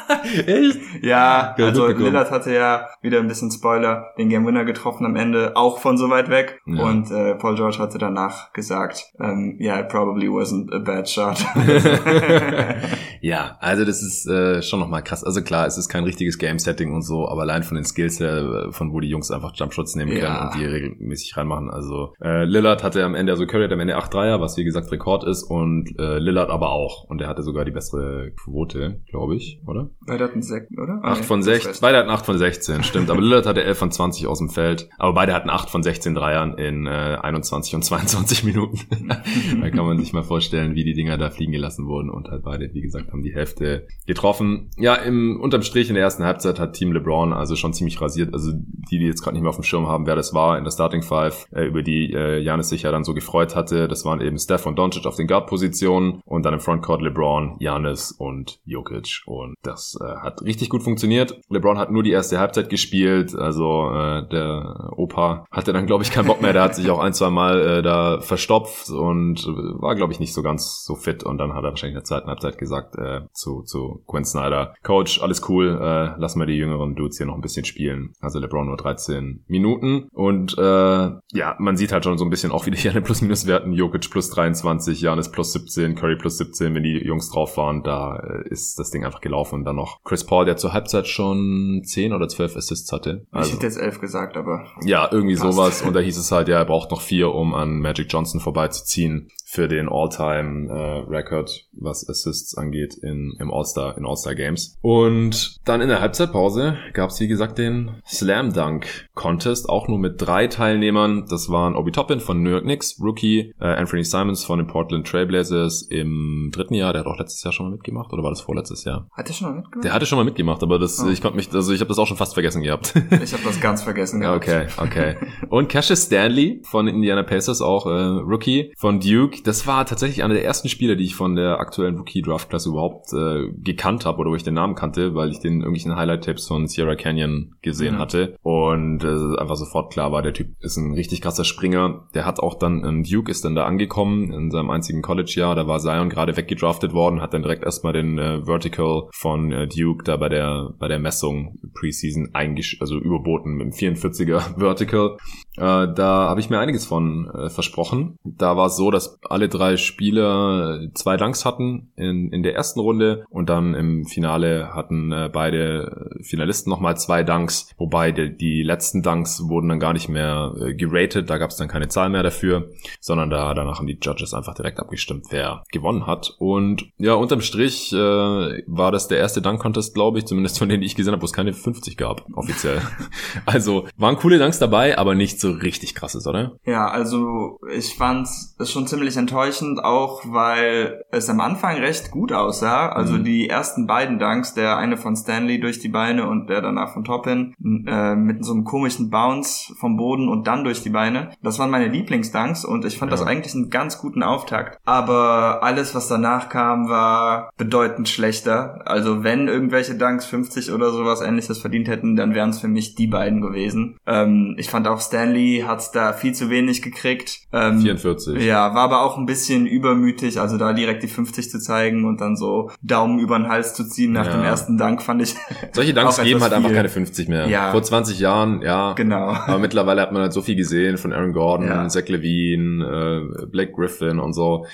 Echt? Ja, ja also Lillard hatte ja wieder ein bisschen Spoiler, den Game Winner getroffen am Ende, auch von so weit weg. Ja. Und äh, Paul George hatte danach gesagt, ähm, yeah, it probably wasn't a bad shot. ja, also das ist äh, schon nochmal krass. Also klar, es ist kein richtiges Game-Setting und so, aber allein von den Skills her, von wo die Jungs einfach Jumpshots nehmen können ja. und die regelmäßig reinmachen. Also äh, Lillard hatte am Ende, also Curry hat am Ende 8 Dreier, was wie gesagt Rekord ist und äh, Lillard aber auch. Und er hatte sogar die bessere Quote, glaube ich, oder? Beide hatten 6, oder? 8 von 16. Beide hatten 8 von 16, stimmt. Aber Lillard hatte 11 von 20 aus dem Feld. Aber beide hatten 8 von 16 Dreiern in äh, 21 und 22 Minuten. da kann man sich mal vorstellen, wie die Dinger da fliegen gelassen wurden. Und halt beide, wie gesagt, haben die Hälfte getroffen. Ja, im unterm Strich in der ersten Halbzeit hat Team LeBron also schon ziemlich rasiert. Also die, die jetzt gerade nicht mehr auf dem Schirm haben, wer das war in der Starting Five, äh, über die äh, Janis sich ja dann so gefreut hatte. Das waren eben Steph und Doncic auf den Guard-Positionen und dann im Frontcourt LeBron, Janis und Jokic. Und das hat richtig gut funktioniert. LeBron hat nur die erste Halbzeit gespielt, also äh, der Opa hatte dann, glaube ich, keinen Bock mehr. Der hat sich auch ein, zwei Mal äh, da verstopft und war, glaube ich, nicht so ganz so fit. Und dann hat er wahrscheinlich in der zweiten Halbzeit gesagt äh, zu, zu Quinn Snyder, Coach, alles cool, äh, lass mal die jüngeren Dudes hier noch ein bisschen spielen. Also LeBron nur 13 Minuten. Und äh, ja, man sieht halt schon so ein bisschen auch wieder hier den Plus-Minus-Werten. Jokic plus 23, Janis plus 17, Curry plus 17, wenn die Jungs drauf waren, da äh, ist das Ding einfach gelaufen. Und dann noch Chris Paul, der zur Halbzeit schon 10 oder 12 Assists hatte. Also, ich hätte jetzt 11 gesagt, aber... Ja, irgendwie passt. sowas. Und da hieß es halt, ja, er braucht noch vier, um an Magic Johnson vorbeizuziehen für den All-Time-Record, äh, was Assists angeht in, im All-Star, in All-Star Games. Und dann in der Halbzeitpause gab es, wie gesagt, den Slam Dunk Contest, auch nur mit drei Teilnehmern. Das waren Obi Toppin von New York Knicks, Rookie, äh, Anthony Simons von den Portland Trailblazers im dritten Jahr, der hat auch letztes Jahr schon mal mitgemacht, oder war das vorletztes Jahr? Hat er schon mal mitgemacht? Der hatte schon mal mitgemacht, aber das, oh. ich konnte mich, also ich habe das auch schon fast vergessen gehabt. ich habe das ganz vergessen gehabt. Okay, okay. Und Cassius Stanley von Indiana Pacers, auch äh, Rookie von Duke das war tatsächlich einer der ersten Spieler, die ich von der aktuellen Rookie-Draft-Klasse überhaupt äh, gekannt habe oder wo ich den Namen kannte, weil ich den irgendwelchen Highlight-Tapes von Sierra Canyon gesehen mhm. hatte. Und äh, einfach sofort klar war, der Typ ist ein richtig krasser Springer. Der hat auch dann, ähm, Duke ist dann da angekommen in seinem einzigen College-Jahr. Da war Zion gerade weggedraftet worden, hat dann direkt erstmal den äh, Vertical von äh, Duke da bei der bei der Messung Preseason eingesch also überboten mit dem 44er Vertical. Äh, da habe ich mir einiges von äh, versprochen. Da war es so, dass alle drei Spieler zwei Dunks hatten in, in der ersten Runde und dann im Finale hatten äh, beide Finalisten nochmal zwei Dunks, wobei die, die letzten Dunks wurden dann gar nicht mehr äh, geratet, da gab es dann keine Zahl mehr dafür, sondern da danach haben die Judges einfach direkt abgestimmt, wer gewonnen hat. Und ja, unterm Strich äh, war das der erste Dunk-Contest, glaube ich, zumindest von denen ich gesehen habe, wo es keine 50 gab, offiziell. also waren coole Dunks dabei, aber nicht so richtig krasses, oder? Ja, also ich fand es schon ziemlich enttäuschend, auch weil es am Anfang recht gut aussah. Also mhm. die ersten beiden Dunks, der eine von Stanley durch die Beine und der danach von Toppin, äh, mit so einem komischen Bounce vom Boden und dann durch die Beine. Das waren meine Lieblingsdunks und ich fand ja. das eigentlich einen ganz guten Auftakt. Aber alles, was danach kam, war bedeutend schlechter. Also wenn irgendwelche Dunks 50 oder sowas ähnliches verdient hätten, dann wären es für mich die beiden gewesen. Ähm, ich fand auch Stanley hat's da viel zu wenig gekriegt. Ähm, 44. Ja, war aber auch ein bisschen übermütig, also da direkt die 50 zu zeigen und dann so Daumen über den Hals zu ziehen nach ja. dem ersten Dank fand ich. Solche Danks geben halt viel. einfach keine 50 mehr. Ja. Vor 20 Jahren, ja. Genau. Aber mittlerweile hat man halt so viel gesehen von Aaron Gordon, ja. Zach Levine, äh, Blake Griffin und so.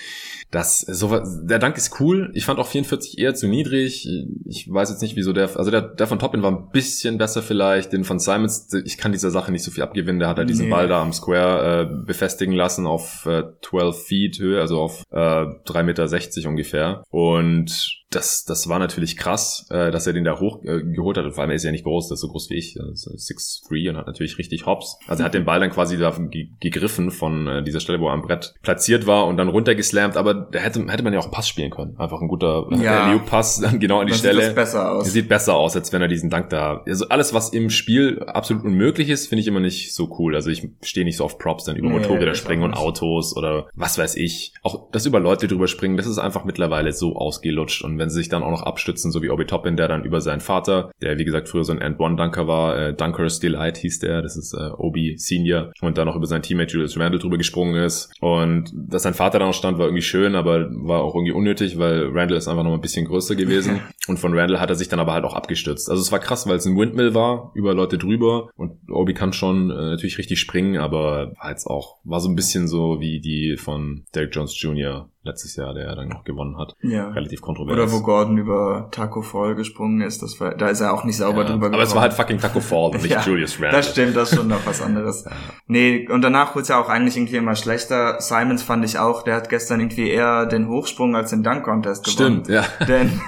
Das, so, der Dank ist cool. Ich fand auch 44 eher zu niedrig. Ich weiß jetzt nicht, wieso der, also der, der von Toppin war ein bisschen besser vielleicht. Den von Simons, ich kann dieser Sache nicht so viel abgewinnen. Der hat halt diesen nee. Ball da am Square äh, befestigen lassen auf äh, 12 Feet Höhe, also auf äh, 3,60 Meter ungefähr. Und das, das war natürlich krass, äh, dass er den da hoch äh, hat. Und vor allem er ist ja nicht groß, das ist so groß wie ich, 6'3 und hat natürlich richtig Hops. Also er hat den Ball dann quasi da gegriffen von äh, dieser Stelle, wo er am Brett platziert war und dann runtergeslammt. Aber da hätte, hätte man ja auch einen Pass spielen können. Einfach ein guter ja. pass dann genau an die dann Stelle. Sieht besser aus. Sieht besser aus, als wenn er diesen Dank da. Also alles, was im Spiel absolut unmöglich ist, finde ich immer nicht so cool. Also ich stehe nicht so auf Props, dann über nee, Motorräder springen und Autos oder was weiß ich. Auch das über Leute drüber springen, das ist einfach mittlerweile so ausgelutscht. Und wenn sie sich dann auch noch abstützen, so wie Obi Toppin, der dann über seinen Vater, der wie gesagt früher so ein End-One-Dunker war, äh, Dunker's Delight hieß der, das ist äh, Obi Senior, und dann noch über seinen Teammate Julius Randle drüber gesprungen ist. Und dass sein Vater da noch stand, war irgendwie schön, aber war auch irgendwie unnötig, weil Randle ist einfach noch ein bisschen größer gewesen. und von Randle hat er sich dann aber halt auch abgestürzt. Also es war krass, weil es ein Windmill war, über Leute drüber. Und Obi kann schon äh, natürlich richtig springen, aber war jetzt auch, war so ein bisschen so wie die von Derek Jones Jr letztes Jahr, der dann noch gewonnen hat. Ja. Relativ kontrovers. Oder wo Gordon über Taco Fall gesprungen ist, das war, da ist er auch nicht sauber ja, drüber gekommen. Aber es war halt fucking Taco Fall und nicht ja, Julius Randle. Das stimmt, das ist schon noch was anderes. Nee, und danach wurde es ja auch eigentlich irgendwie immer schlechter. Simons fand ich auch, der hat gestern irgendwie eher den Hochsprung als den Dunk Contest gewonnen. Stimmt, ja. Denn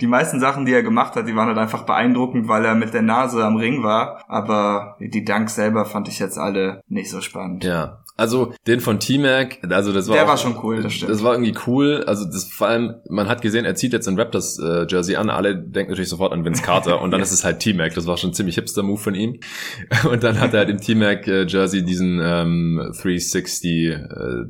die meisten Sachen, die er gemacht hat, die waren halt einfach beeindruckend, weil er mit der Nase am Ring war. Aber die Dunks selber fand ich jetzt alle nicht so spannend. Ja, also den von T-Mac, also das war Der auch, war schon cool, das stimmt. Das war irgendwie cool. Also das vor allem, man hat gesehen, er zieht jetzt ein Raptors äh, Jersey an. Alle denken natürlich sofort an Vince Carter und dann ja. ist es halt T-Mac. Das war schon ein ziemlich hipster Move von ihm. Und dann hat er halt im T-Mac äh, Jersey diesen ähm, 360 äh,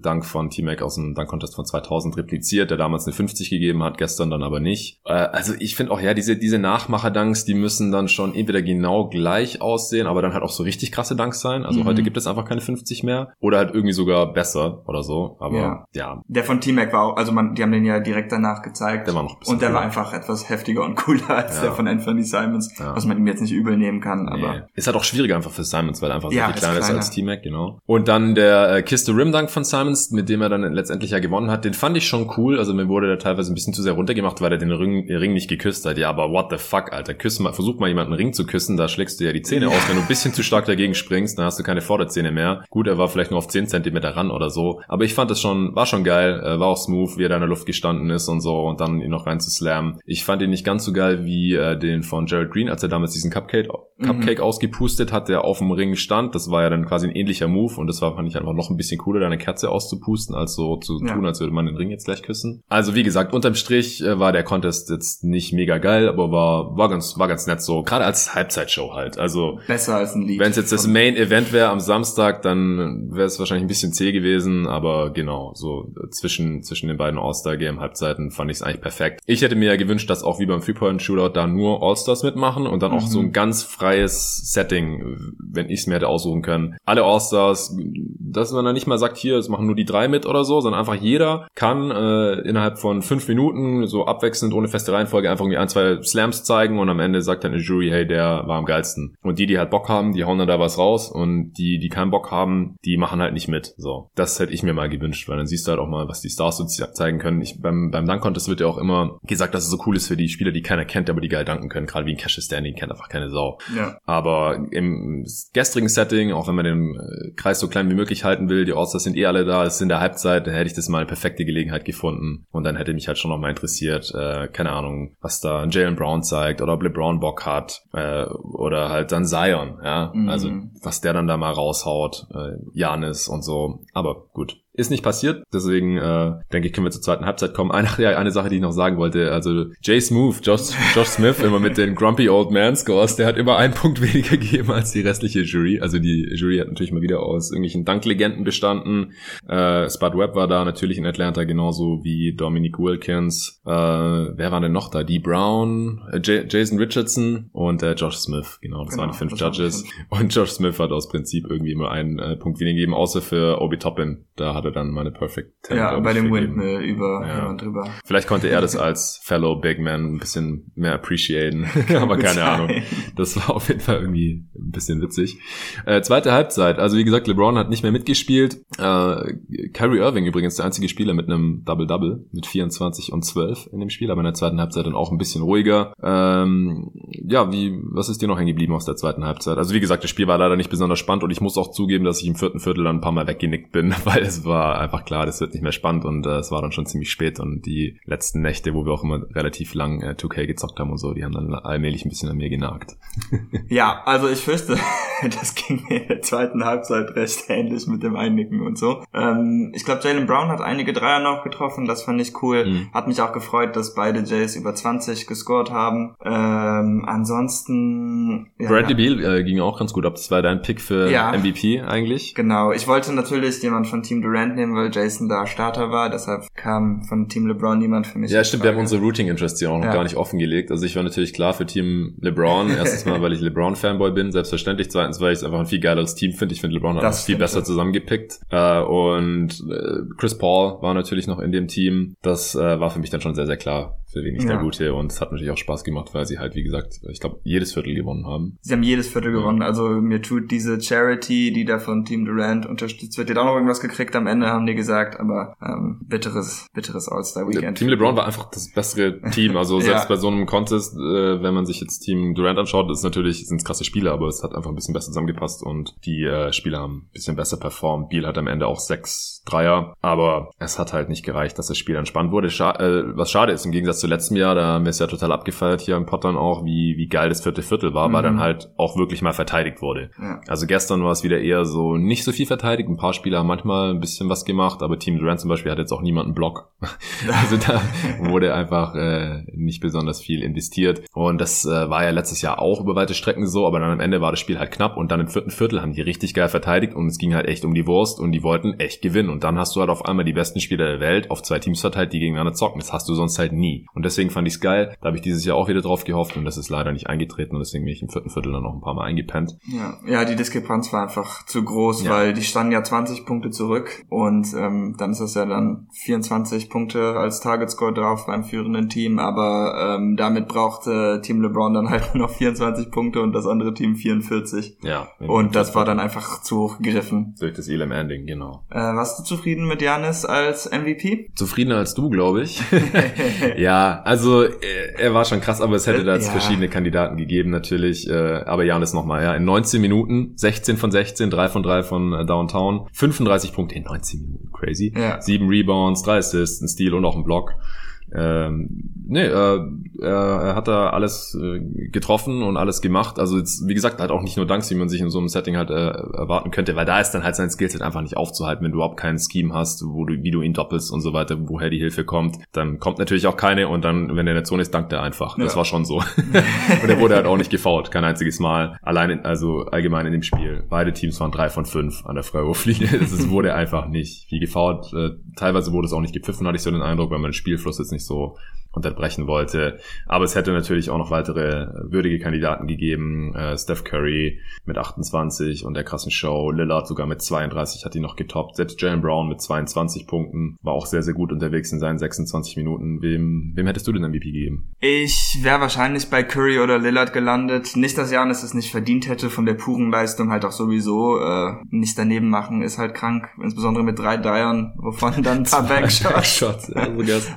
Dunk von T-Mac aus dem Dunk Contest von 2000 repliziert, der damals eine 50 gegeben hat, gestern dann aber nicht. Äh, also ich finde auch ja diese diese Nachmacher-Dunks, die müssen dann schon entweder genau gleich aussehen, aber dann halt auch so richtig krasse Dunks sein. Also mhm. heute gibt es einfach keine 50 mehr. Oder halt irgendwie sogar besser oder so. Aber ja. ja. Der von T-Mac war auch, also man, die haben den ja direkt danach gezeigt. Der war noch ein bisschen Und der cooler. war einfach etwas heftiger und cooler als ja. der von Anthony Simons, ja. was man ihm jetzt nicht übel nehmen kann. Aber nee. ist halt auch schwieriger einfach für Simons, weil er einfach so viel kleiner ist, als T-Mac, genau. Und dann der äh, Kiss the Rim Dunk von Simons, mit dem er dann letztendlich ja gewonnen hat, den fand ich schon cool. Also mir wurde der teilweise ein bisschen zu sehr runtergemacht, weil er den Ring, den Ring nicht geküsst hat. Ja, aber what the fuck, Alter. Küss mal, versuch mal jemanden Ring zu küssen, da schlägst du ja die Zähne aus. Wenn du ein bisschen zu stark dagegen springst, dann hast du keine Vorderzähne mehr. Gut, er war vielleicht nur auf 10 Zentimeter ran oder so. Aber ich fand es schon, war schon geil, äh, war auch smooth, wie er da in der Luft gestanden ist und so und dann ihn noch rein zu slammen. Ich fand ihn nicht ganz so geil wie äh, den von Jared Green, als er damals diesen Cupcake. Cupcake mhm. ausgepustet hat, der auf dem Ring stand. Das war ja dann quasi ein ähnlicher Move und das war, fand ich einfach noch ein bisschen cooler, da eine Kerze auszupusten, als so zu ja. tun, als würde man den Ring jetzt gleich küssen. Also wie gesagt, unterm Strich äh, war der Contest jetzt nicht mega geil, aber war, war ganz, war ganz nett so, gerade als Halbzeitshow halt. Also besser als ein Lied. Wenn es jetzt das Main Event wäre am Samstag, dann wäre es wahrscheinlich ein bisschen zäh gewesen, aber genau, so zwischen, zwischen den beiden All-Star-Game-Halbzeiten fand ich es eigentlich perfekt. Ich hätte mir ja gewünscht, dass auch wie beim Three-Point-Shootout da nur All-Stars mitmachen und dann mhm. auch so ein mhm. ganz freies Setting, wenn ich es mir hätte aussuchen können. Alle All-Stars, dass man dann nicht mal sagt, hier, es machen nur die drei mit oder so, sondern einfach jeder kann äh, innerhalb von fünf Minuten so abwechselnd ohne feste Reihenfolge einfach irgendwie ein, zwei Slams zeigen und am Ende sagt dann eine Jury, hey, der war am geilsten. Und die, die halt Bock haben, die hauen dann da was raus und die, die keinen Bock haben, die machen halt nicht mit. So, das hätte ich mir mal gewünscht, weil dann siehst du halt auch mal, was die Stars so zeigen können. Ich, beim, beim Dunk Contest wird ja auch immer gesagt, dass es so cool ist für die Spieler, die keiner kennt, aber die geil danken können. Gerade wie ein Cassius Standing kennt einfach keine Sau. Ja. Aber im gestrigen Setting, auch wenn man den äh, Kreis so klein wie möglich halten will, die Orts, sind eh alle da, es ist in der Halbzeit, dann hätte ich das mal eine perfekte Gelegenheit gefunden. Und dann hätte mich halt schon noch mal interessiert, äh, keine Ahnung, was da Jalen Brown zeigt oder ob LeBron Bock hat äh, oder halt dann Zion, ja. Mhm. Also was der dann da mal raushaut, äh, Janis und so. Aber gut, ist nicht passiert, deswegen äh, denke ich, können wir zur zweiten Halbzeit kommen. Eine, ja, eine Sache, die ich noch sagen wollte, also Jay Smooth, Josh, Josh Smith, immer mit den Grumpy Old Man Scores, der hat immer einen Punkt weniger gegeben als die restliche Jury. Also die Jury hat natürlich mal wieder aus irgendwelchen Danklegenden bestanden. Äh, Spud Webb war da natürlich in Atlanta, genauso wie Dominic Wilkins. Äh, wer war denn noch da? Dee Brown, äh, Jason Richardson und äh, Josh Smith. Genau, das genau, waren die fünf Judges. Und Josh Smith hat aus Prinzip irgendwie immer einen äh, Punkt weniger gegeben, außer für Obi Toppin. Da hat er dann meine Perfect 10. Ja, bei dem Windmill über ja. drüber. Vielleicht konnte er das als Fellow Big Man ein bisschen mehr appreciaten, aber keine sein. Ahnung. Das war auf jeden Fall irgendwie ein bisschen witzig. Äh, zweite Halbzeit, also wie gesagt, LeBron hat nicht mehr mitgespielt. Äh, Kyrie Irving übrigens der einzige Spieler mit einem Double-Double mit 24 und 12 in dem Spiel, aber in der zweiten Halbzeit dann auch ein bisschen ruhiger. Ähm, ja, wie, was ist dir noch hängen geblieben aus der zweiten Halbzeit? Also wie gesagt, das Spiel war leider nicht besonders spannend und ich muss auch zugeben, dass ich im vierten Viertel dann ein paar Mal weggenickt bin, weil es war einfach klar, das wird nicht mehr spannend und äh, es war dann schon ziemlich spät und die letzten Nächte, wo wir auch immer relativ lang äh, 2K gezockt haben und so, die haben dann allmählich ein bisschen an mir genagt. ja, also ich fürchte, das ging mir in der zweiten Halbzeit recht ähnlich mit dem Einnicken und so. Ähm, ich glaube, Jalen Brown hat einige Dreier noch getroffen, das fand ich cool. Mhm. Hat mich auch gefreut, dass beide Jays über 20 gescored haben. Ähm, ansonsten... Ja, Bradley Beal äh, ging auch ganz gut ab. Das war dein Pick für ja, MVP eigentlich. Genau. Ich wollte natürlich jemand von Team Durant nehmen, weil Jason da Starter war. Deshalb kam von Team LeBron niemand für mich. Ja, stimmt. Wir haben unsere Routing Interests hier auch noch ja. gar nicht offengelegt. Also ich war natürlich klar für Team LeBron. Erstens mal, weil ich LeBron-Fanboy bin, selbstverständlich. Zweitens, weil ich es einfach ein viel geileres Team finde. Ich finde, LeBron hat das viel besser ja. zusammengepickt. Äh, und äh, Chris Paul war natürlich noch in dem Team. Das äh, war für mich dann schon sehr, sehr klar für wen ich ja. da gute. Und es hat natürlich auch Spaß gemacht, weil sie halt, wie gesagt, ich glaube, jedes Viertel gewonnen haben. Sie haben jedes Viertel gewonnen. Also mir tut diese Charity, die da von Team Durant unterstützt wird, die hat auch noch irgendwas gekriegt am Ende, haben die gesagt, aber ähm, bitteres, bitteres All-Star-Weekend. Team LeBron war einfach das bessere Team. Also selbst ja. bei so einem Contest, äh, wenn man sich jetzt Team Durant anschaut, ist natürlich, sind krasse Spiele, aber es hat einfach ein bisschen besser zusammengepasst und die äh, Spieler haben ein bisschen besser performt. Beal hat am Ende auch sechs Dreier, aber es hat halt nicht gereicht, dass das Spiel entspannt wurde. Scha äh, was schade ist, im Gegensatz zu letztem Jahr, da haben wir es ja total abgefeiert hier im Pottern auch, wie, wie geil das vierte Viertel war, mhm. weil dann halt auch wirklich mal verteidigt wurde. Ja. Also gestern war es wieder eher so nicht so viel verteidigt. Ein paar Spieler haben manchmal ein bisschen was gemacht, aber Team Durant zum Beispiel hat jetzt auch niemanden Block. also da wurde einfach äh, nicht besonders viel investiert. Und das äh, war ja letztes Jahr auch über weite Strecken so, aber dann am Ende war das Spiel halt knapp und dann im vierten Viertel haben die richtig geil verteidigt und es ging halt echt um die Wurst und die wollten echt gewinnen. Und dann hast du halt auf einmal die besten Spieler der Welt auf zwei Teams verteilt, die gegeneinander zocken. Das hast du sonst halt nie. Und deswegen fand ich es geil. Da habe ich dieses Jahr auch wieder drauf gehofft und das ist leider nicht eingetreten und deswegen bin ich im vierten Viertel dann noch ein paar Mal eingepennt. Ja, ja die Diskrepanz war einfach zu groß, ja. weil die standen ja 20 Punkte zurück und ähm, dann ist das ja dann 24 Punkte als Target Score drauf beim führenden Team, aber ähm, damit brauchte Team LeBron dann halt nur noch 24 Punkte und das andere Team 44. Ja. Und das war dann einfach zu hoch gegriffen. Durch das Elam Ending, genau. Äh, warst du zufrieden mit Janis als MVP? Zufriedener als du, glaube ich. ja, also äh, er war schon krass, aber es hätte da jetzt ja. verschiedene Kandidaten gegeben natürlich. Äh, aber Janis nochmal, ja, in 19 Minuten, 16 von 16, 3 von 3 von äh, Downtown, 35 Punkte in 19 Minuten, crazy. Ja. 7 Rebounds, 3 Assists, ein Steal und auch ein Block. Ähm, nee, äh, er hat da alles äh, getroffen und alles gemacht. Also jetzt, wie gesagt, halt auch nicht nur Danks, wie man sich in so einem Setting halt äh, erwarten könnte, weil da ist dann halt sein Skillset einfach nicht aufzuhalten, wenn du überhaupt keinen Scheme hast, wo du, wie du ihn doppelst und so weiter, woher die Hilfe kommt. Dann kommt natürlich auch keine und dann, wenn er in der Zone ist, dankt er einfach. Ja. Das war schon so. und er wurde halt auch nicht gefault, kein einziges Mal. Allein, in, also allgemein in dem Spiel. Beide Teams waren drei von fünf an der Freiwurflinie. Es wurde einfach nicht viel gefault. Äh, teilweise wurde es auch nicht gepfiffen, hatte ich so den Eindruck, weil man den Spielfluss jetzt nicht so unterbrechen wollte. Aber es hätte natürlich auch noch weitere würdige Kandidaten gegeben. Äh, Steph Curry mit 28 und der krassen Show. Lillard sogar mit 32 hat ihn noch getoppt. Selbst Jalen Brown mit 22 Punkten war auch sehr, sehr gut unterwegs in seinen 26 Minuten. Wem, wem hättest du den MVP gegeben? Ich wäre wahrscheinlich bei Curry oder Lillard gelandet. Nicht, dass Janis es nicht verdient hätte von der puren Leistung halt auch sowieso. Äh, nicht daneben machen ist halt krank. Insbesondere mit drei Dreiern, wovon dann ein paar Backshots.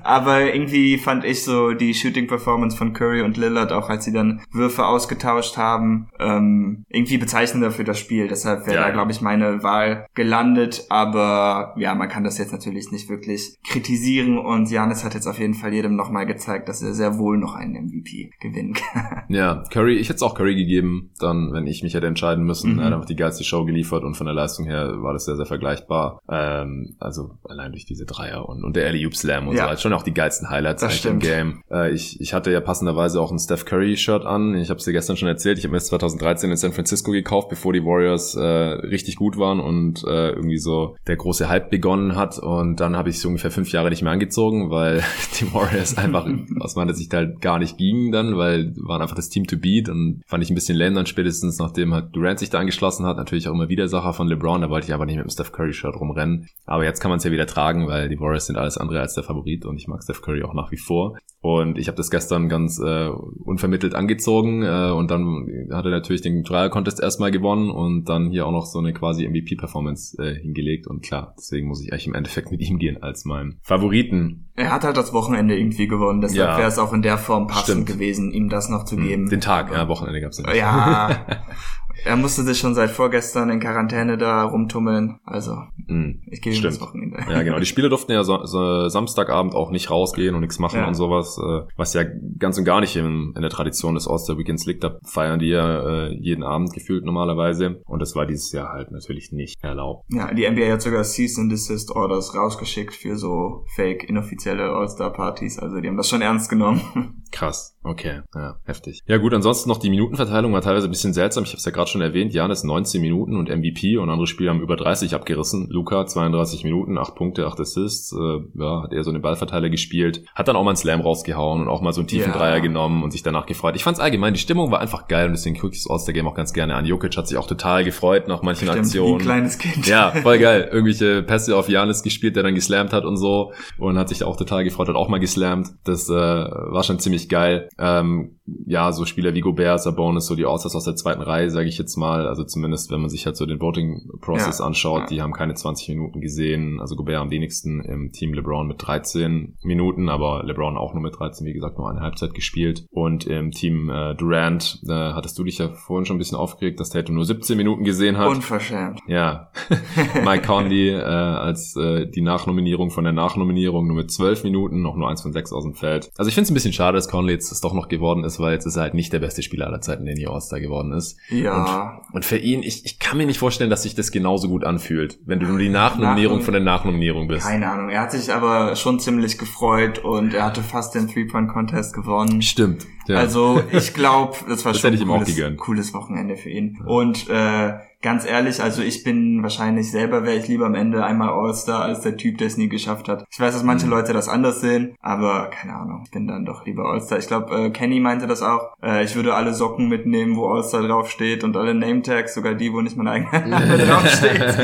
Aber irgendwie fand ich so die Shooting-Performance von Curry und Lillard, auch als sie dann Würfe ausgetauscht haben, ähm, irgendwie bezeichnender für das Spiel. Deshalb wäre ja, da, glaube ich, meine Wahl gelandet. Aber ja, man kann das jetzt natürlich nicht wirklich kritisieren. Und Janis hat jetzt auf jeden Fall jedem nochmal gezeigt, dass er sehr wohl noch einen MVP gewinnen kann. Ja, Curry, ich hätte es auch Curry gegeben, dann, wenn ich mich hätte entscheiden müssen. Mhm. Er hat einfach die geilste Show geliefert und von der Leistung her war das sehr, sehr vergleichbar. Ähm, also allein durch diese Dreier und, und der Alley-Oop Slam und ja. so. Hat schon auch die geilsten Highlights das stimmt im Game. Äh, ich, ich hatte ja passenderweise auch ein Steph Curry-Shirt an. Ich habe es dir gestern schon erzählt. Ich habe mir das 2013 in San Francisco gekauft, bevor die Warriors äh, richtig gut waren und äh, irgendwie so der große Hype begonnen hat. Und dann habe ich es ungefähr fünf Jahre nicht mehr angezogen, weil die Warriors einfach aus meiner Sicht halt gar nicht gingen dann, weil waren einfach das Team to beat und fand ich ein bisschen lame dann spätestens, nachdem halt Durant sich da angeschlossen hat. Natürlich auch immer wieder Sache von LeBron, da wollte ich aber nicht mit dem Steph Curry-Shirt rumrennen. Aber jetzt kann man es ja wieder tragen, weil die Warriors sind alles andere als der Favorit und ich mag Steph Curry auch nach wie vor. Und ich habe das gestern ganz äh, unvermittelt angezogen äh, und dann hat er natürlich den Trial Contest erstmal gewonnen und dann hier auch noch so eine quasi MVP-Performance äh, hingelegt. Und klar, deswegen muss ich eigentlich im Endeffekt mit ihm gehen als mein Favoriten. Er hat halt das Wochenende irgendwie gewonnen, deshalb ja, wäre es auch in der Form passend stimmt. gewesen, ihm das noch zu hm, geben. Den Tag, ja, Wochenende gab's nicht. Ja, Er musste sich schon seit vorgestern in Quarantäne da rumtummeln. Also, mm, ich gehe das Wochenende. Ja, genau. Die Spieler durften ja so, so Samstagabend auch nicht rausgehen und nichts machen ja. und sowas, äh, was ja ganz und gar nicht in, in der Tradition des All-Star Weekends liegt. Da feiern die ja äh, jeden Abend gefühlt normalerweise. Und das war dieses Jahr halt natürlich nicht erlaubt. Ja, die NBA hat sogar Cease and Desist Orders rausgeschickt für so fake inoffizielle All-Star-Partys. Also die haben das schon ernst genommen. Krass, okay, ja, heftig. Ja gut, ansonsten noch die Minutenverteilung war teilweise ein bisschen seltsam. Ich habe es ja gerade schon erwähnt, Janis 19 Minuten und MVP und andere Spieler haben über 30 abgerissen. Luca 32 Minuten, 8 Punkte, 8 Assists, äh, ja, hat eher so eine Ballverteiler gespielt. Hat dann auch mal einen Slam rausgehauen und auch mal so einen tiefen ja. Dreier genommen und sich danach gefreut. Ich fand's allgemein, die Stimmung war einfach geil und deswegen gucke ich das All-Star-Game auch ganz gerne an. Jokic hat sich auch total gefreut nach manchen Stimmt, Aktionen. Wie ein kleines Kind. Ja, voll geil. Irgendwelche Pässe auf Janis gespielt, der dann geslammt hat und so und hat sich auch total gefreut, hat auch mal geslammt. Das äh, war schon ziemlich geil. Ähm, ja, so Spieler wie Gobert, Sabonis, so die Allstars aus der zweiten Reihe, sage ich jetzt mal. Also zumindest, wenn man sich halt so den Voting-Process ja, anschaut, ja. die haben keine 20 Minuten gesehen. Also Gobert am wenigsten im Team LeBron mit 13 Minuten, aber LeBron auch nur mit 13, wie gesagt, nur eine Halbzeit gespielt. Und im Team äh, Durant, äh, hattest du dich ja vorhin schon ein bisschen aufgeregt, dass Tatum nur 17 Minuten gesehen hat. Unverschämt. Ja. Mike Conley äh, als äh, die Nachnominierung von der Nachnominierung nur mit 12 Minuten, noch nur eins von sechs aus dem Feld. Also ich finde es ein bisschen schade, dass Conley jetzt das doch noch geworden ist, weil jetzt ist er halt nicht der beste Spieler aller Zeiten, der nie All-Star geworden ist. Ja. Und, und, für ihn, ich, ich kann mir nicht vorstellen, dass sich das genauso gut anfühlt, wenn du nur die Nachnominierung von der Nachnominierung bist. Keine Ahnung. Er hat sich aber schon ziemlich gefreut und er hatte fast den Three-Point-Contest gewonnen. Stimmt. Ja. Also ich glaube, das war das schon ein cooles, cooles Wochenende für ihn. Ja. Und äh, ganz ehrlich, also ich bin wahrscheinlich selber, wäre ich lieber am Ende einmal All-Star als der Typ, der es nie geschafft hat. Ich weiß, dass manche mhm. Leute das anders sehen, aber keine Ahnung, ich bin dann doch lieber All-Star. Ich glaube, äh, Kenny meinte das auch. Äh, ich würde alle Socken mitnehmen, wo All-Star draufsteht und alle Name-Tags, sogar die, wo nicht mein eigener Name draufsteht.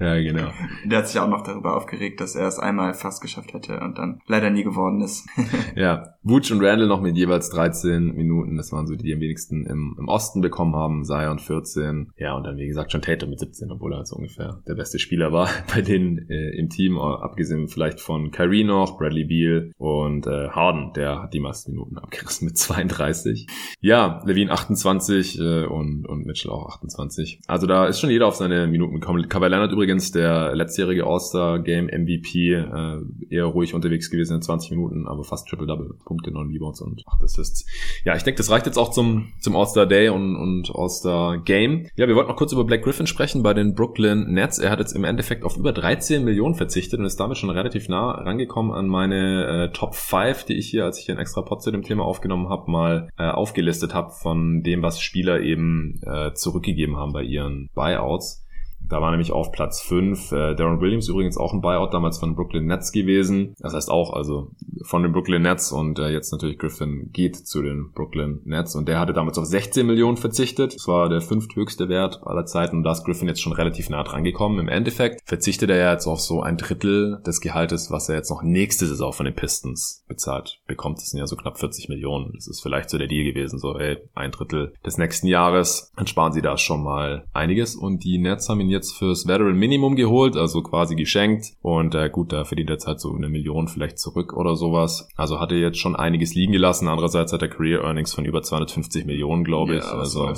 ja, genau. Der hat sich auch noch darüber aufgeregt, dass er es einmal fast geschafft hätte und dann leider nie geworden ist. ja, Wutsch und Randall noch mit jeweils 13 Minuten. Das waren so die, die am wenigsten im, im Osten bekommen haben, Zion 14, ja, und dann wie gesagt schon Tatum mit 17, obwohl er so ungefähr der beste Spieler war bei denen äh, im Team, abgesehen vielleicht von Kyrie noch, Bradley Beal und äh, Harden, der hat die meisten Minuten abgerissen mit 32. Ja, Levine 28 äh, und, und Mitchell auch 28. Also da ist schon jeder auf seine Minuten gekommen. Kawhi Leonard übrigens, der letztjährige All-Star-Game MVP, äh, eher ruhig unterwegs gewesen in 20 Minuten, aber fast Triple-Double, Punkte, 9 Rebounds und 8 Assists. Ja, ich denke, das reicht jetzt auch zum, zum All-Star-Day und, und All-Star Game. Ja, wir wollten noch kurz über Black Griffin sprechen bei den Brooklyn Nets. Er hat jetzt im Endeffekt auf über 13 Millionen verzichtet und ist damit schon relativ nah rangekommen an meine äh, Top 5, die ich hier, als ich hier einen extra Pod zu dem Thema aufgenommen habe, mal äh, aufgelistet habe von dem, was Spieler eben äh, zurückgegeben haben bei ihren Buyouts. Da war nämlich auf Platz 5 äh, Darren Williams übrigens auch ein Buyout damals von Brooklyn Nets gewesen. Das heißt auch also von den Brooklyn Nets und äh, jetzt natürlich Griffin geht zu den Brooklyn Nets und der hatte damals auf 16 Millionen verzichtet. Das war der fünfthöchste Wert aller Zeiten und da ist Griffin jetzt schon relativ nah dran gekommen. Im Endeffekt verzichtet er jetzt auf so ein Drittel des Gehaltes, was er jetzt noch nächste Saison von den Pistons bezahlt bekommt. Das sind ja so knapp 40 Millionen. Das ist vielleicht so der Deal gewesen, so ey, ein Drittel des nächsten Jahres. Dann sparen sie da schon mal einiges und die Nets haben ihn jetzt fürs Veteran Minimum geholt, also quasi geschenkt. Und äh, gut, da verdient er jetzt halt so eine Million vielleicht zurück oder sowas. Also hat er jetzt schon einiges liegen gelassen. Andererseits hat er Career Earnings von über 250 Millionen, glaube ich. Ja, also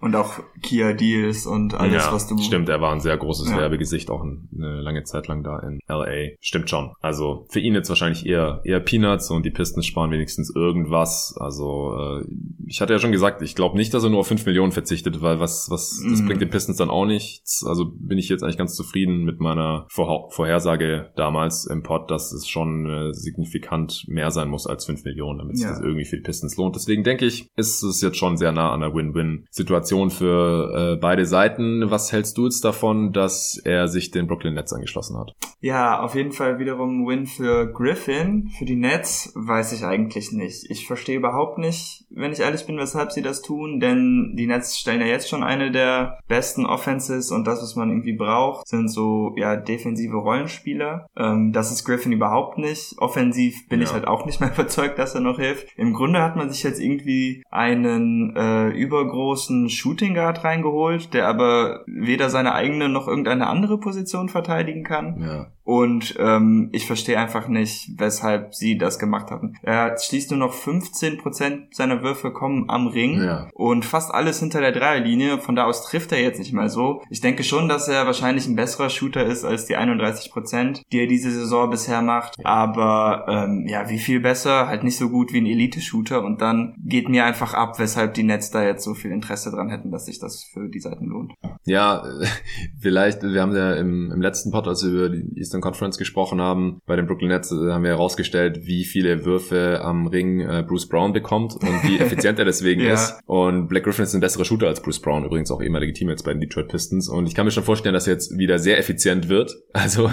und auch Kia Deals und alles, ja, was du. Stimmt, er war ein sehr großes ja. Werbegesicht auch eine lange Zeit lang da in LA. Stimmt schon. Also für ihn jetzt wahrscheinlich eher eher Peanuts und die Pistons sparen wenigstens irgendwas. Also äh, ich hatte ja schon gesagt, ich glaube nicht, dass er nur auf 5 Millionen verzichtet, weil was was das mhm. bringt den Pistons dann auch nicht nichts, also bin ich jetzt eigentlich ganz zufrieden mit meiner Vor Vorhersage damals im Pod, dass es schon äh, signifikant mehr sein muss als 5 Millionen, damit sich ja. das irgendwie für die Pistons lohnt. Deswegen denke ich, ist es jetzt schon sehr nah an der Win-Win-Situation für äh, beide Seiten. Was hältst du jetzt davon, dass er sich den Brooklyn Nets angeschlossen hat? Ja, auf jeden Fall wiederum Win für Griffin. Für die Nets weiß ich eigentlich nicht. Ich verstehe überhaupt nicht, wenn ich ehrlich bin, weshalb sie das tun, denn die Nets stellen ja jetzt schon eine der besten Offenses und das, was man irgendwie braucht, sind so ja defensive Rollenspieler. Ähm, das ist Griffin überhaupt nicht. Offensiv bin ja. ich halt auch nicht mehr überzeugt, dass er noch hilft. Im Grunde hat man sich jetzt irgendwie einen äh, übergroßen Shooting Guard reingeholt, der aber weder seine eigene noch irgendeine andere Position verteidigen kann. Ja. Und ähm, ich verstehe einfach nicht, weshalb sie das gemacht haben. Er schließt nur noch 15% seiner Würfe kommen am Ring ja. und fast alles hinter der Dreierlinie. Von da aus trifft er jetzt nicht mal so. Ich denke schon, dass er wahrscheinlich ein besserer Shooter ist als die 31%, die er diese Saison bisher macht. Aber ähm, ja, wie viel besser? Halt nicht so gut wie ein Elite-Shooter. Und dann geht mir einfach ab, weshalb die Nets da jetzt so viel Interesse dran hätten, dass sich das für die Seiten lohnt. Ja, vielleicht, wir haben ja im, im letzten Pod, als wir über die Eastern Conference gesprochen haben, bei den Brooklyn Nets äh, haben wir herausgestellt, wie viele Würfe am Ring äh, Bruce Brown bekommt und wie effizient er deswegen ja. ist. Und Black Griffin ist ein besserer Shooter als Bruce Brown, übrigens auch ehemalige Teammates bei den Detroit Pistons. Und ich kann mir schon vorstellen, dass er jetzt wieder sehr effizient wird. Also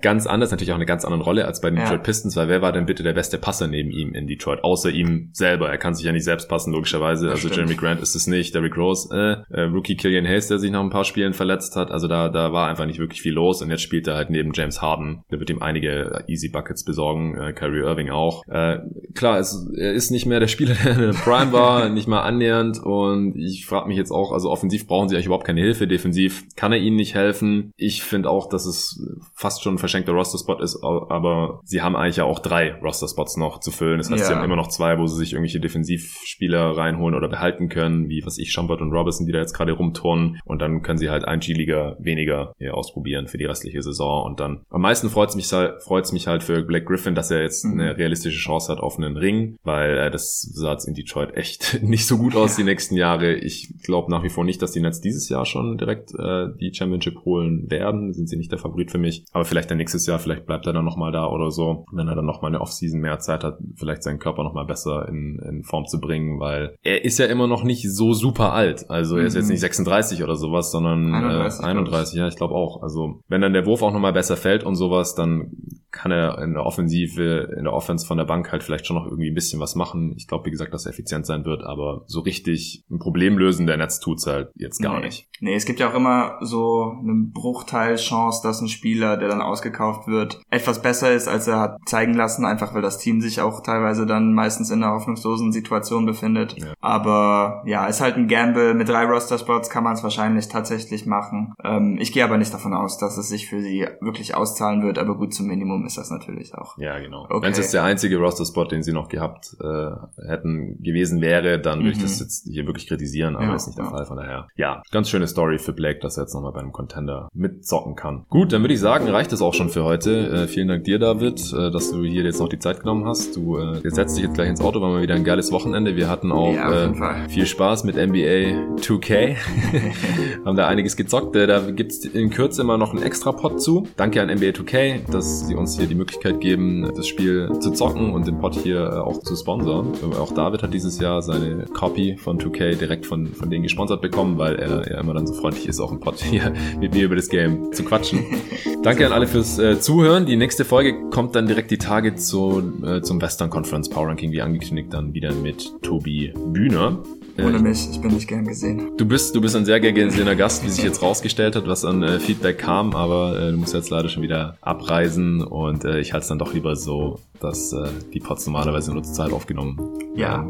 ganz anders, natürlich auch eine ganz andere Rolle als bei den ja. Detroit Pistons, weil wer war denn bitte der beste Passer neben ihm in Detroit? Außer ihm selber. Er kann sich ja nicht selbst passen, logischerweise. Das also stimmt. Jeremy Grant ist es nicht, Derrick Rose, äh, äh, Rookie Killian Hayes, der sich noch ein paar Spielen verletzt hat. Also da, da war einfach nicht wirklich viel los. Und jetzt spielt er halt neben James Harden. Der wird ihm einige Easy Buckets besorgen, äh, Kyrie Irving auch. Äh, klar, es, er ist nicht mehr der Spieler, der in der Prime war, nicht mal annähernd. Und ich frage mich jetzt auch, also offensiv brauchen sie eigentlich überhaupt keine Hilfe. Defensiv kann er ihnen nicht helfen. Ich finde auch, dass es fast schon ein verschenkter Roster-Spot ist, aber sie haben eigentlich ja auch drei Roster-Spots noch zu füllen. Das heißt, ja. sie haben immer noch zwei, wo sie sich irgendwelche Defensivspieler reinholen oder behalten können, wie was ich, Schampert und Robinson, die da jetzt gerade rumturnen. Und dann können sie halt ein G-Liga weniger hier ausprobieren für die restliche Saison. Und dann am meisten freut es mich, halt, freut's mich halt für Black Griffin, dass er jetzt mhm. eine realistische Chance hat auf einen Ring, weil äh, das sah jetzt in Detroit echt nicht so gut aus ja. die nächsten Jahre. Ich glaube nach wie vor nicht, dass die Nets dieses Jahr schon direkt äh, die Championship holen werden. Sind sie nicht der Favorit für mich. Aber vielleicht dann nächstes Jahr, vielleicht bleibt er dann nochmal da oder so, wenn er dann nochmal eine Offseason mehr Zeit hat, vielleicht seinen Körper nochmal besser in, in Form zu bringen, weil er ist ja immer noch nicht so super alt. Also er ist jetzt mhm. nicht 36 oder sowas, sondern 31, äh, 31 ja, ich glaube auch. Also wenn dann der Wurf auch nochmal besser fällt und sowas, dann kann er in der Offensive, in der Offense von der Bank halt vielleicht schon noch irgendwie ein bisschen was machen. Ich glaube, wie gesagt, dass er effizient sein wird, aber so richtig ein Problem lösen der Netz tut's halt jetzt gar nee. nicht. Nee, es gibt ja auch immer so einen Bruchteil Chance, dass ein Spieler, der dann ausgekauft wird, etwas besser ist, als er hat zeigen lassen, einfach weil das Team sich auch teilweise dann meistens in einer hoffnungslosen Situation befindet. Ja. Aber ja, ist halt ein Gamble. Mit drei Roster-Spots kann man es wahrscheinlich tatsächlich machen. Ähm, ich gehe aber nicht davon aus, dass es sich für sie wirklich auszahlen wird, aber gut, zum Minimum ist das natürlich auch. Ja, genau. Okay. Wenn es jetzt der einzige Roster-Spot, den sie noch gehabt äh, hätten gewesen wäre, dann würde ich das mhm. jetzt hier wirklich kritisieren, aber ja, ist nicht der ja. Fall, von daher. Ja, ganz schöne Story für Blake, dass er jetzt nochmal bei einem Contender mitzocken kann. Gut, dann würde ich sagen, reicht es auch schon für heute. Äh, vielen Dank dir, David, äh, dass du hier jetzt noch die Zeit genommen hast. Du äh, setzt dich jetzt gleich ins Auto, war mal wieder ein geiles Wochenende. Wir hatten auch ja, äh, viel Spaß mit NBA 2K. Haben da einiges gezockt. Äh, da gibt's in Kürze immer noch einen extra Pod zu. Danke an NBA 2K, dass sie uns hier die Möglichkeit geben, das Spiel zu zocken und den Pod hier äh, auch zu sponsern. Auch David hat dieses Jahr seine Copy von 2K direkt von, von denen gesponsert bekommen, weil er ja immer dann so freundlich ist, auch im Pod hier mit mir über das Game zu quatschen. Danke an alle fürs äh, Zuhören. Die nächste Folge kommt dann direkt die Tage zu, äh, zum Western Conference Power Ranking, wie angekündigt, dann wieder mit Tobi Bühner. Ohne mich, ich bin nicht gern gesehen. Du bist, du bist ein sehr gern gesehener Gast, wie sich jetzt rausgestellt hat, was an äh, Feedback kam, aber äh, du musst jetzt leider schon wieder abreisen und äh, ich halte es dann doch lieber so, dass äh, die Pots normalerweise nur zur Zeit aufgenommen ja.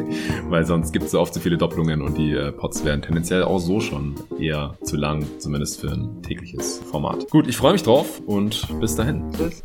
Weil sonst gibt es so oft zu viele Doppelungen und die äh, Pots wären tendenziell auch so schon eher zu lang, zumindest für ein tägliches Format. Gut, ich freue mich drauf und bis dahin. Tschüss.